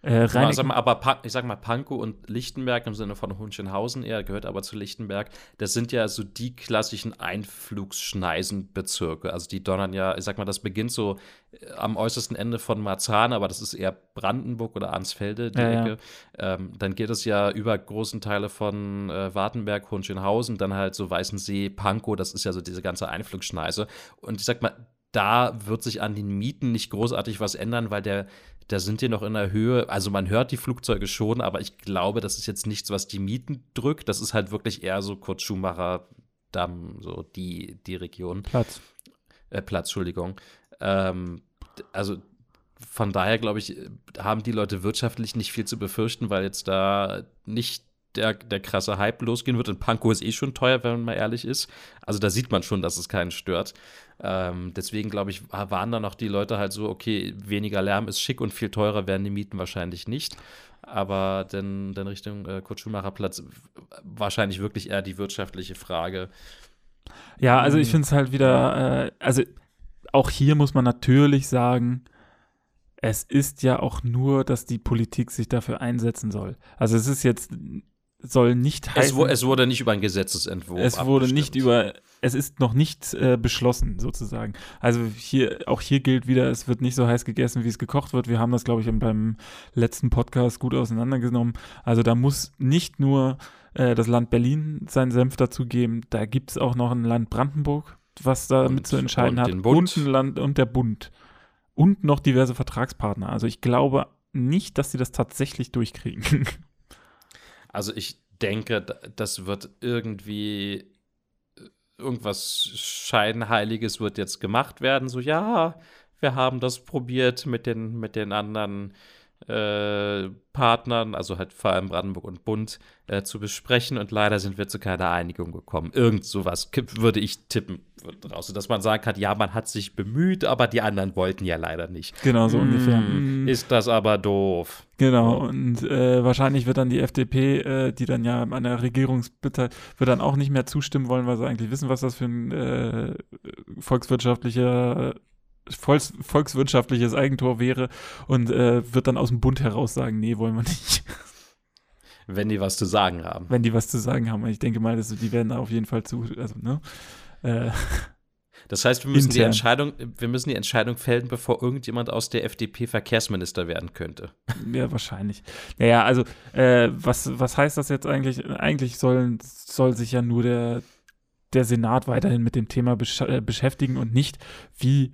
Äh, genau, sag mal, aber ich sag mal, Pankow und Lichtenberg im Sinne von Hunchenhausen, er gehört aber zu Lichtenberg, das sind ja so die klassischen Einflugsschneisenbezirke. Also die donnern ja, ich sag mal, das beginnt so äh, am äußersten Ende von Marzahn, aber das ist eher Brandenburg oder Arnsfelde, die ja, Ecke. Ja. Ähm, dann geht es ja über großen Teile von äh, Wartenberg, Hunchenhausen, dann halt so Weißensee, Pankow, das ist ja so diese ganze Einflugsschneise. Und ich sag mal, da wird sich an den Mieten nicht großartig was ändern, weil der da sind die noch in der Höhe. Also man hört die Flugzeuge schon, aber ich glaube, das ist jetzt nichts, was die Mieten drückt. Das ist halt wirklich eher so Kurt Schumacher Damm, so die, die Region. Platz. Äh, Platz, Entschuldigung. Ähm, also von daher, glaube ich, haben die Leute wirtschaftlich nicht viel zu befürchten, weil jetzt da nicht der, der krasse Hype losgehen wird. Und Pankow ist eh schon teuer, wenn man mal ehrlich ist. Also da sieht man schon, dass es keinen stört. Ähm, deswegen, glaube ich, waren da noch die Leute halt so, okay, weniger Lärm ist schick und viel teurer werden die Mieten wahrscheinlich nicht. Aber dann, dann Richtung äh, Kurt Schumacher Platz wahrscheinlich wirklich eher die wirtschaftliche Frage. Ja, also ich finde es halt wieder, äh, also auch hier muss man natürlich sagen, es ist ja auch nur, dass die Politik sich dafür einsetzen soll. Also es ist jetzt soll nicht heißen. Es, wo, es, wurde nicht über einen Gesetzesentwurf. Es wurde abgestimmt. nicht über, es ist noch nicht äh, beschlossen, sozusagen. Also hier, auch hier gilt wieder, es wird nicht so heiß gegessen, wie es gekocht wird. Wir haben das, glaube ich, beim letzten Podcast gut auseinandergenommen. Also da muss nicht nur äh, das Land Berlin seinen Senf dazugeben, da gibt es auch noch ein Land Brandenburg, was damit und, zu entscheiden hat. Und ein Land und der Bund. Und noch diverse Vertragspartner. Also ich glaube nicht, dass sie das tatsächlich durchkriegen. Also ich denke, das wird irgendwie äh, irgendwas Scheinheiliges wird jetzt gemacht werden. So, ja, wir haben das probiert mit den, mit den anderen äh, Partnern, also halt vor allem Brandenburg und Bund, äh, zu besprechen und leider sind wir zu keiner Einigung gekommen. Irgend sowas würde ich tippen raus, dass man sagen kann, ja, man hat sich bemüht, aber die anderen wollten ja leider nicht. Genau, so hm, ungefähr. Ist das aber doof. Genau, und äh, wahrscheinlich wird dann die FDP, äh, die dann ja an der Regierungsbitte, wird dann auch nicht mehr zustimmen wollen, weil sie eigentlich wissen, was das für ein äh, volkswirtschaftlicher Volks, volkswirtschaftliches Eigentor wäre und äh, wird dann aus dem Bund heraus sagen, nee, wollen wir nicht. Wenn die was zu sagen haben. Wenn die was zu sagen haben. Ich denke mal, dass, die werden da auf jeden Fall zu, also, ne? Äh, das heißt, wir müssen, die Entscheidung, wir müssen die Entscheidung fällen, bevor irgendjemand aus der FDP Verkehrsminister werden könnte. Ja, wahrscheinlich. Naja, also, äh, was, was heißt das jetzt eigentlich? Eigentlich sollen, soll sich ja nur der, der Senat weiterhin mit dem Thema besch äh, beschäftigen und nicht, wie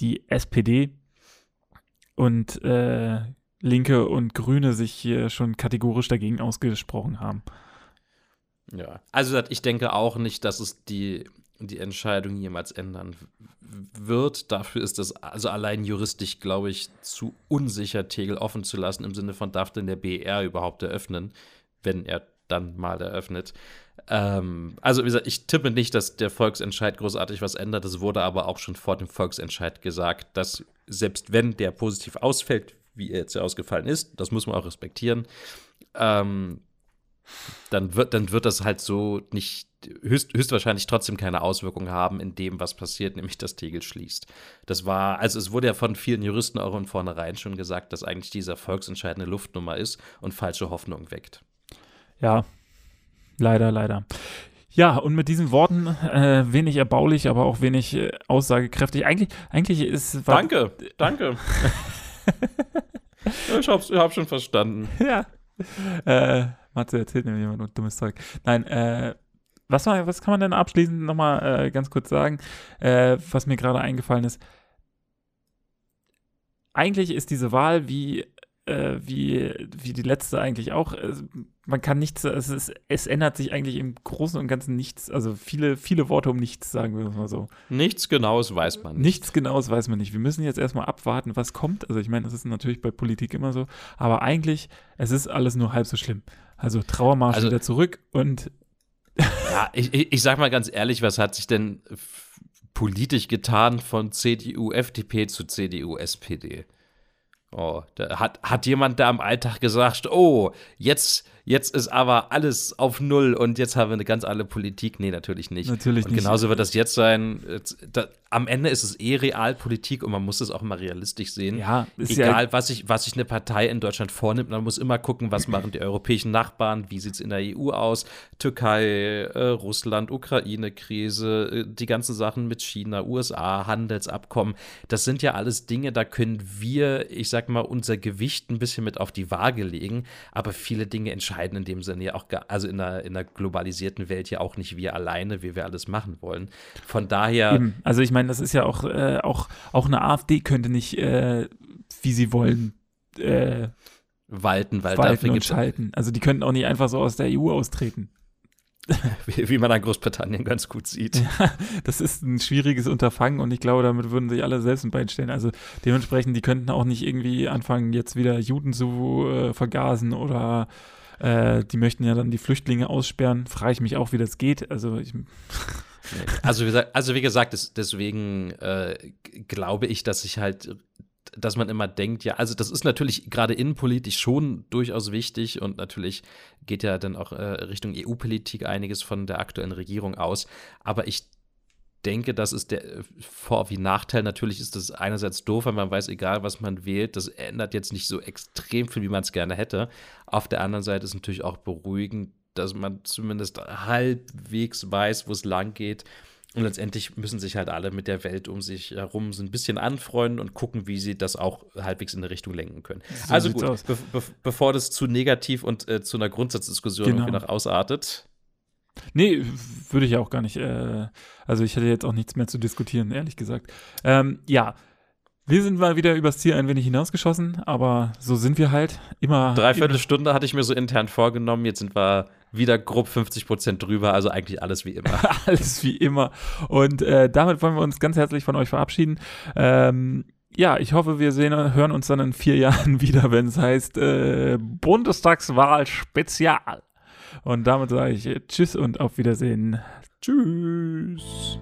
die SPD und äh, Linke und Grüne sich hier schon kategorisch dagegen ausgesprochen haben. Ja, also ich denke auch nicht, dass es die, die Entscheidung jemals ändern wird. Dafür ist das also allein juristisch, glaube ich, zu unsicher, Tegel offen zu lassen, im Sinne von darf denn der BR überhaupt eröffnen, wenn er dann mal eröffnet. Ähm, also, wie gesagt, ich tippe nicht, dass der Volksentscheid großartig was ändert. Es wurde aber auch schon vor dem Volksentscheid gesagt, dass selbst wenn der positiv ausfällt, wie er jetzt ausgefallen ist, das muss man auch respektieren, ähm, dann wird, dann wird das halt so nicht höchst, höchstwahrscheinlich trotzdem keine Auswirkungen haben in dem, was passiert, nämlich dass Tegel schließt. Das war, also es wurde ja von vielen Juristen auch von vornherein schon gesagt, dass eigentlich dieser Volksentscheid eine Luftnummer ist und falsche Hoffnung weckt. Ja, leider, leider. Ja, und mit diesen Worten äh, wenig erbaulich, aber auch wenig äh, aussagekräftig. Eigentlich, eigentlich ist. Danke, danke. ich hab's, ich hab schon verstanden. Ja. Äh, Matze erzählt mir jemand und dummes Zeug. Nein, äh, was, was kann man denn abschließend nochmal äh, ganz kurz sagen, äh, was mir gerade eingefallen ist? Eigentlich ist diese Wahl wie äh, wie, wie die letzte eigentlich auch. Äh, man kann nichts, es, ist, es ändert sich eigentlich im Großen und Ganzen nichts. Also viele, viele Worte um nichts, sagen wir mal so. Nichts Genaues weiß man nicht. Nichts Genaues weiß man nicht. Wir müssen jetzt erstmal abwarten, was kommt. Also ich meine, das ist natürlich bei Politik immer so. Aber eigentlich, es ist alles nur halb so schlimm. Also Trauermarsch also, wieder zurück und ja, ich, ich sag mal ganz ehrlich, was hat sich denn politisch getan von CDU, FDP zu CDU, SPD? Oh, da hat, hat jemand da im Alltag gesagt, oh, jetzt Jetzt ist aber alles auf Null und jetzt haben wir eine ganz andere Politik. Nee, natürlich nicht. Natürlich und genauso wird das jetzt sein. Da, am Ende ist es eh Realpolitik und man muss es auch mal realistisch sehen. Ja, Egal, ja was, sich was sich eine Partei in Deutschland vornimmt, man muss immer gucken, was machen die europäischen Nachbarn, wie sieht es in der EU aus, Türkei, äh, Russland, Ukraine-Krise, äh, die ganzen Sachen mit China, USA, Handelsabkommen. Das sind ja alles Dinge, da können wir, ich sag mal, unser Gewicht ein bisschen mit auf die Waage legen, aber viele Dinge entscheiden entscheiden in dem Sinne ja auch, also in einer, in einer globalisierten Welt ja auch nicht wir alleine, wie wir alles machen wollen. Von daher. Eben. Also ich meine, das ist ja auch, äh, auch, auch eine AfD könnte nicht, äh, wie sie wollen, äh, walten, weil walten dafür und schalten. Also die könnten auch nicht einfach so aus der EU austreten. wie, wie, man an Großbritannien ganz gut sieht. Ja, das ist ein schwieriges Unterfangen und ich glaube, damit würden sich alle selbst ein Bein stellen. Also dementsprechend, die könnten auch nicht irgendwie anfangen, jetzt wieder Juden zu äh, vergasen oder äh, die möchten ja dann die Flüchtlinge aussperren. Frage ich mich auch, wie das geht. Also ich. Also wie also wie gesagt deswegen äh, glaube ich, dass ich halt dass man immer denkt, ja, also das ist natürlich gerade innenpolitisch schon durchaus wichtig und natürlich geht ja dann auch äh, Richtung EU-Politik einiges von der aktuellen Regierung aus. Aber ich denke, das ist der Vor- wie Nachteil. Natürlich ist das einerseits doof, weil man weiß, egal was man wählt, das ändert jetzt nicht so extrem viel, wie man es gerne hätte. Auf der anderen Seite ist es natürlich auch beruhigend, dass man zumindest halbwegs weiß, wo es lang geht und letztendlich müssen sich halt alle mit der Welt um sich herum so ein bisschen anfreunden und gucken, wie sie das auch halbwegs in eine Richtung lenken können. So also gut, be be bevor das zu negativ und äh, zu einer Grundsatzdiskussion genau. irgendwie noch ausartet. Nee, würde ich auch gar nicht. Äh, also ich hätte jetzt auch nichts mehr zu diskutieren, ehrlich gesagt. Ähm, ja, wir sind mal wieder übers Ziel ein wenig hinausgeschossen, aber so sind wir halt immer. Dreiviertel Stunde hatte ich mir so intern vorgenommen. Jetzt sind wir wieder grob 50 Prozent drüber, also eigentlich alles wie immer. alles wie immer. Und äh, damit wollen wir uns ganz herzlich von euch verabschieden. Ähm, ja, ich hoffe, wir sehen, hören uns dann in vier Jahren wieder, wenn es heißt äh, Bundestagswahl Spezial. Und damit sage ich Tschüss und auf Wiedersehen. Tschüss.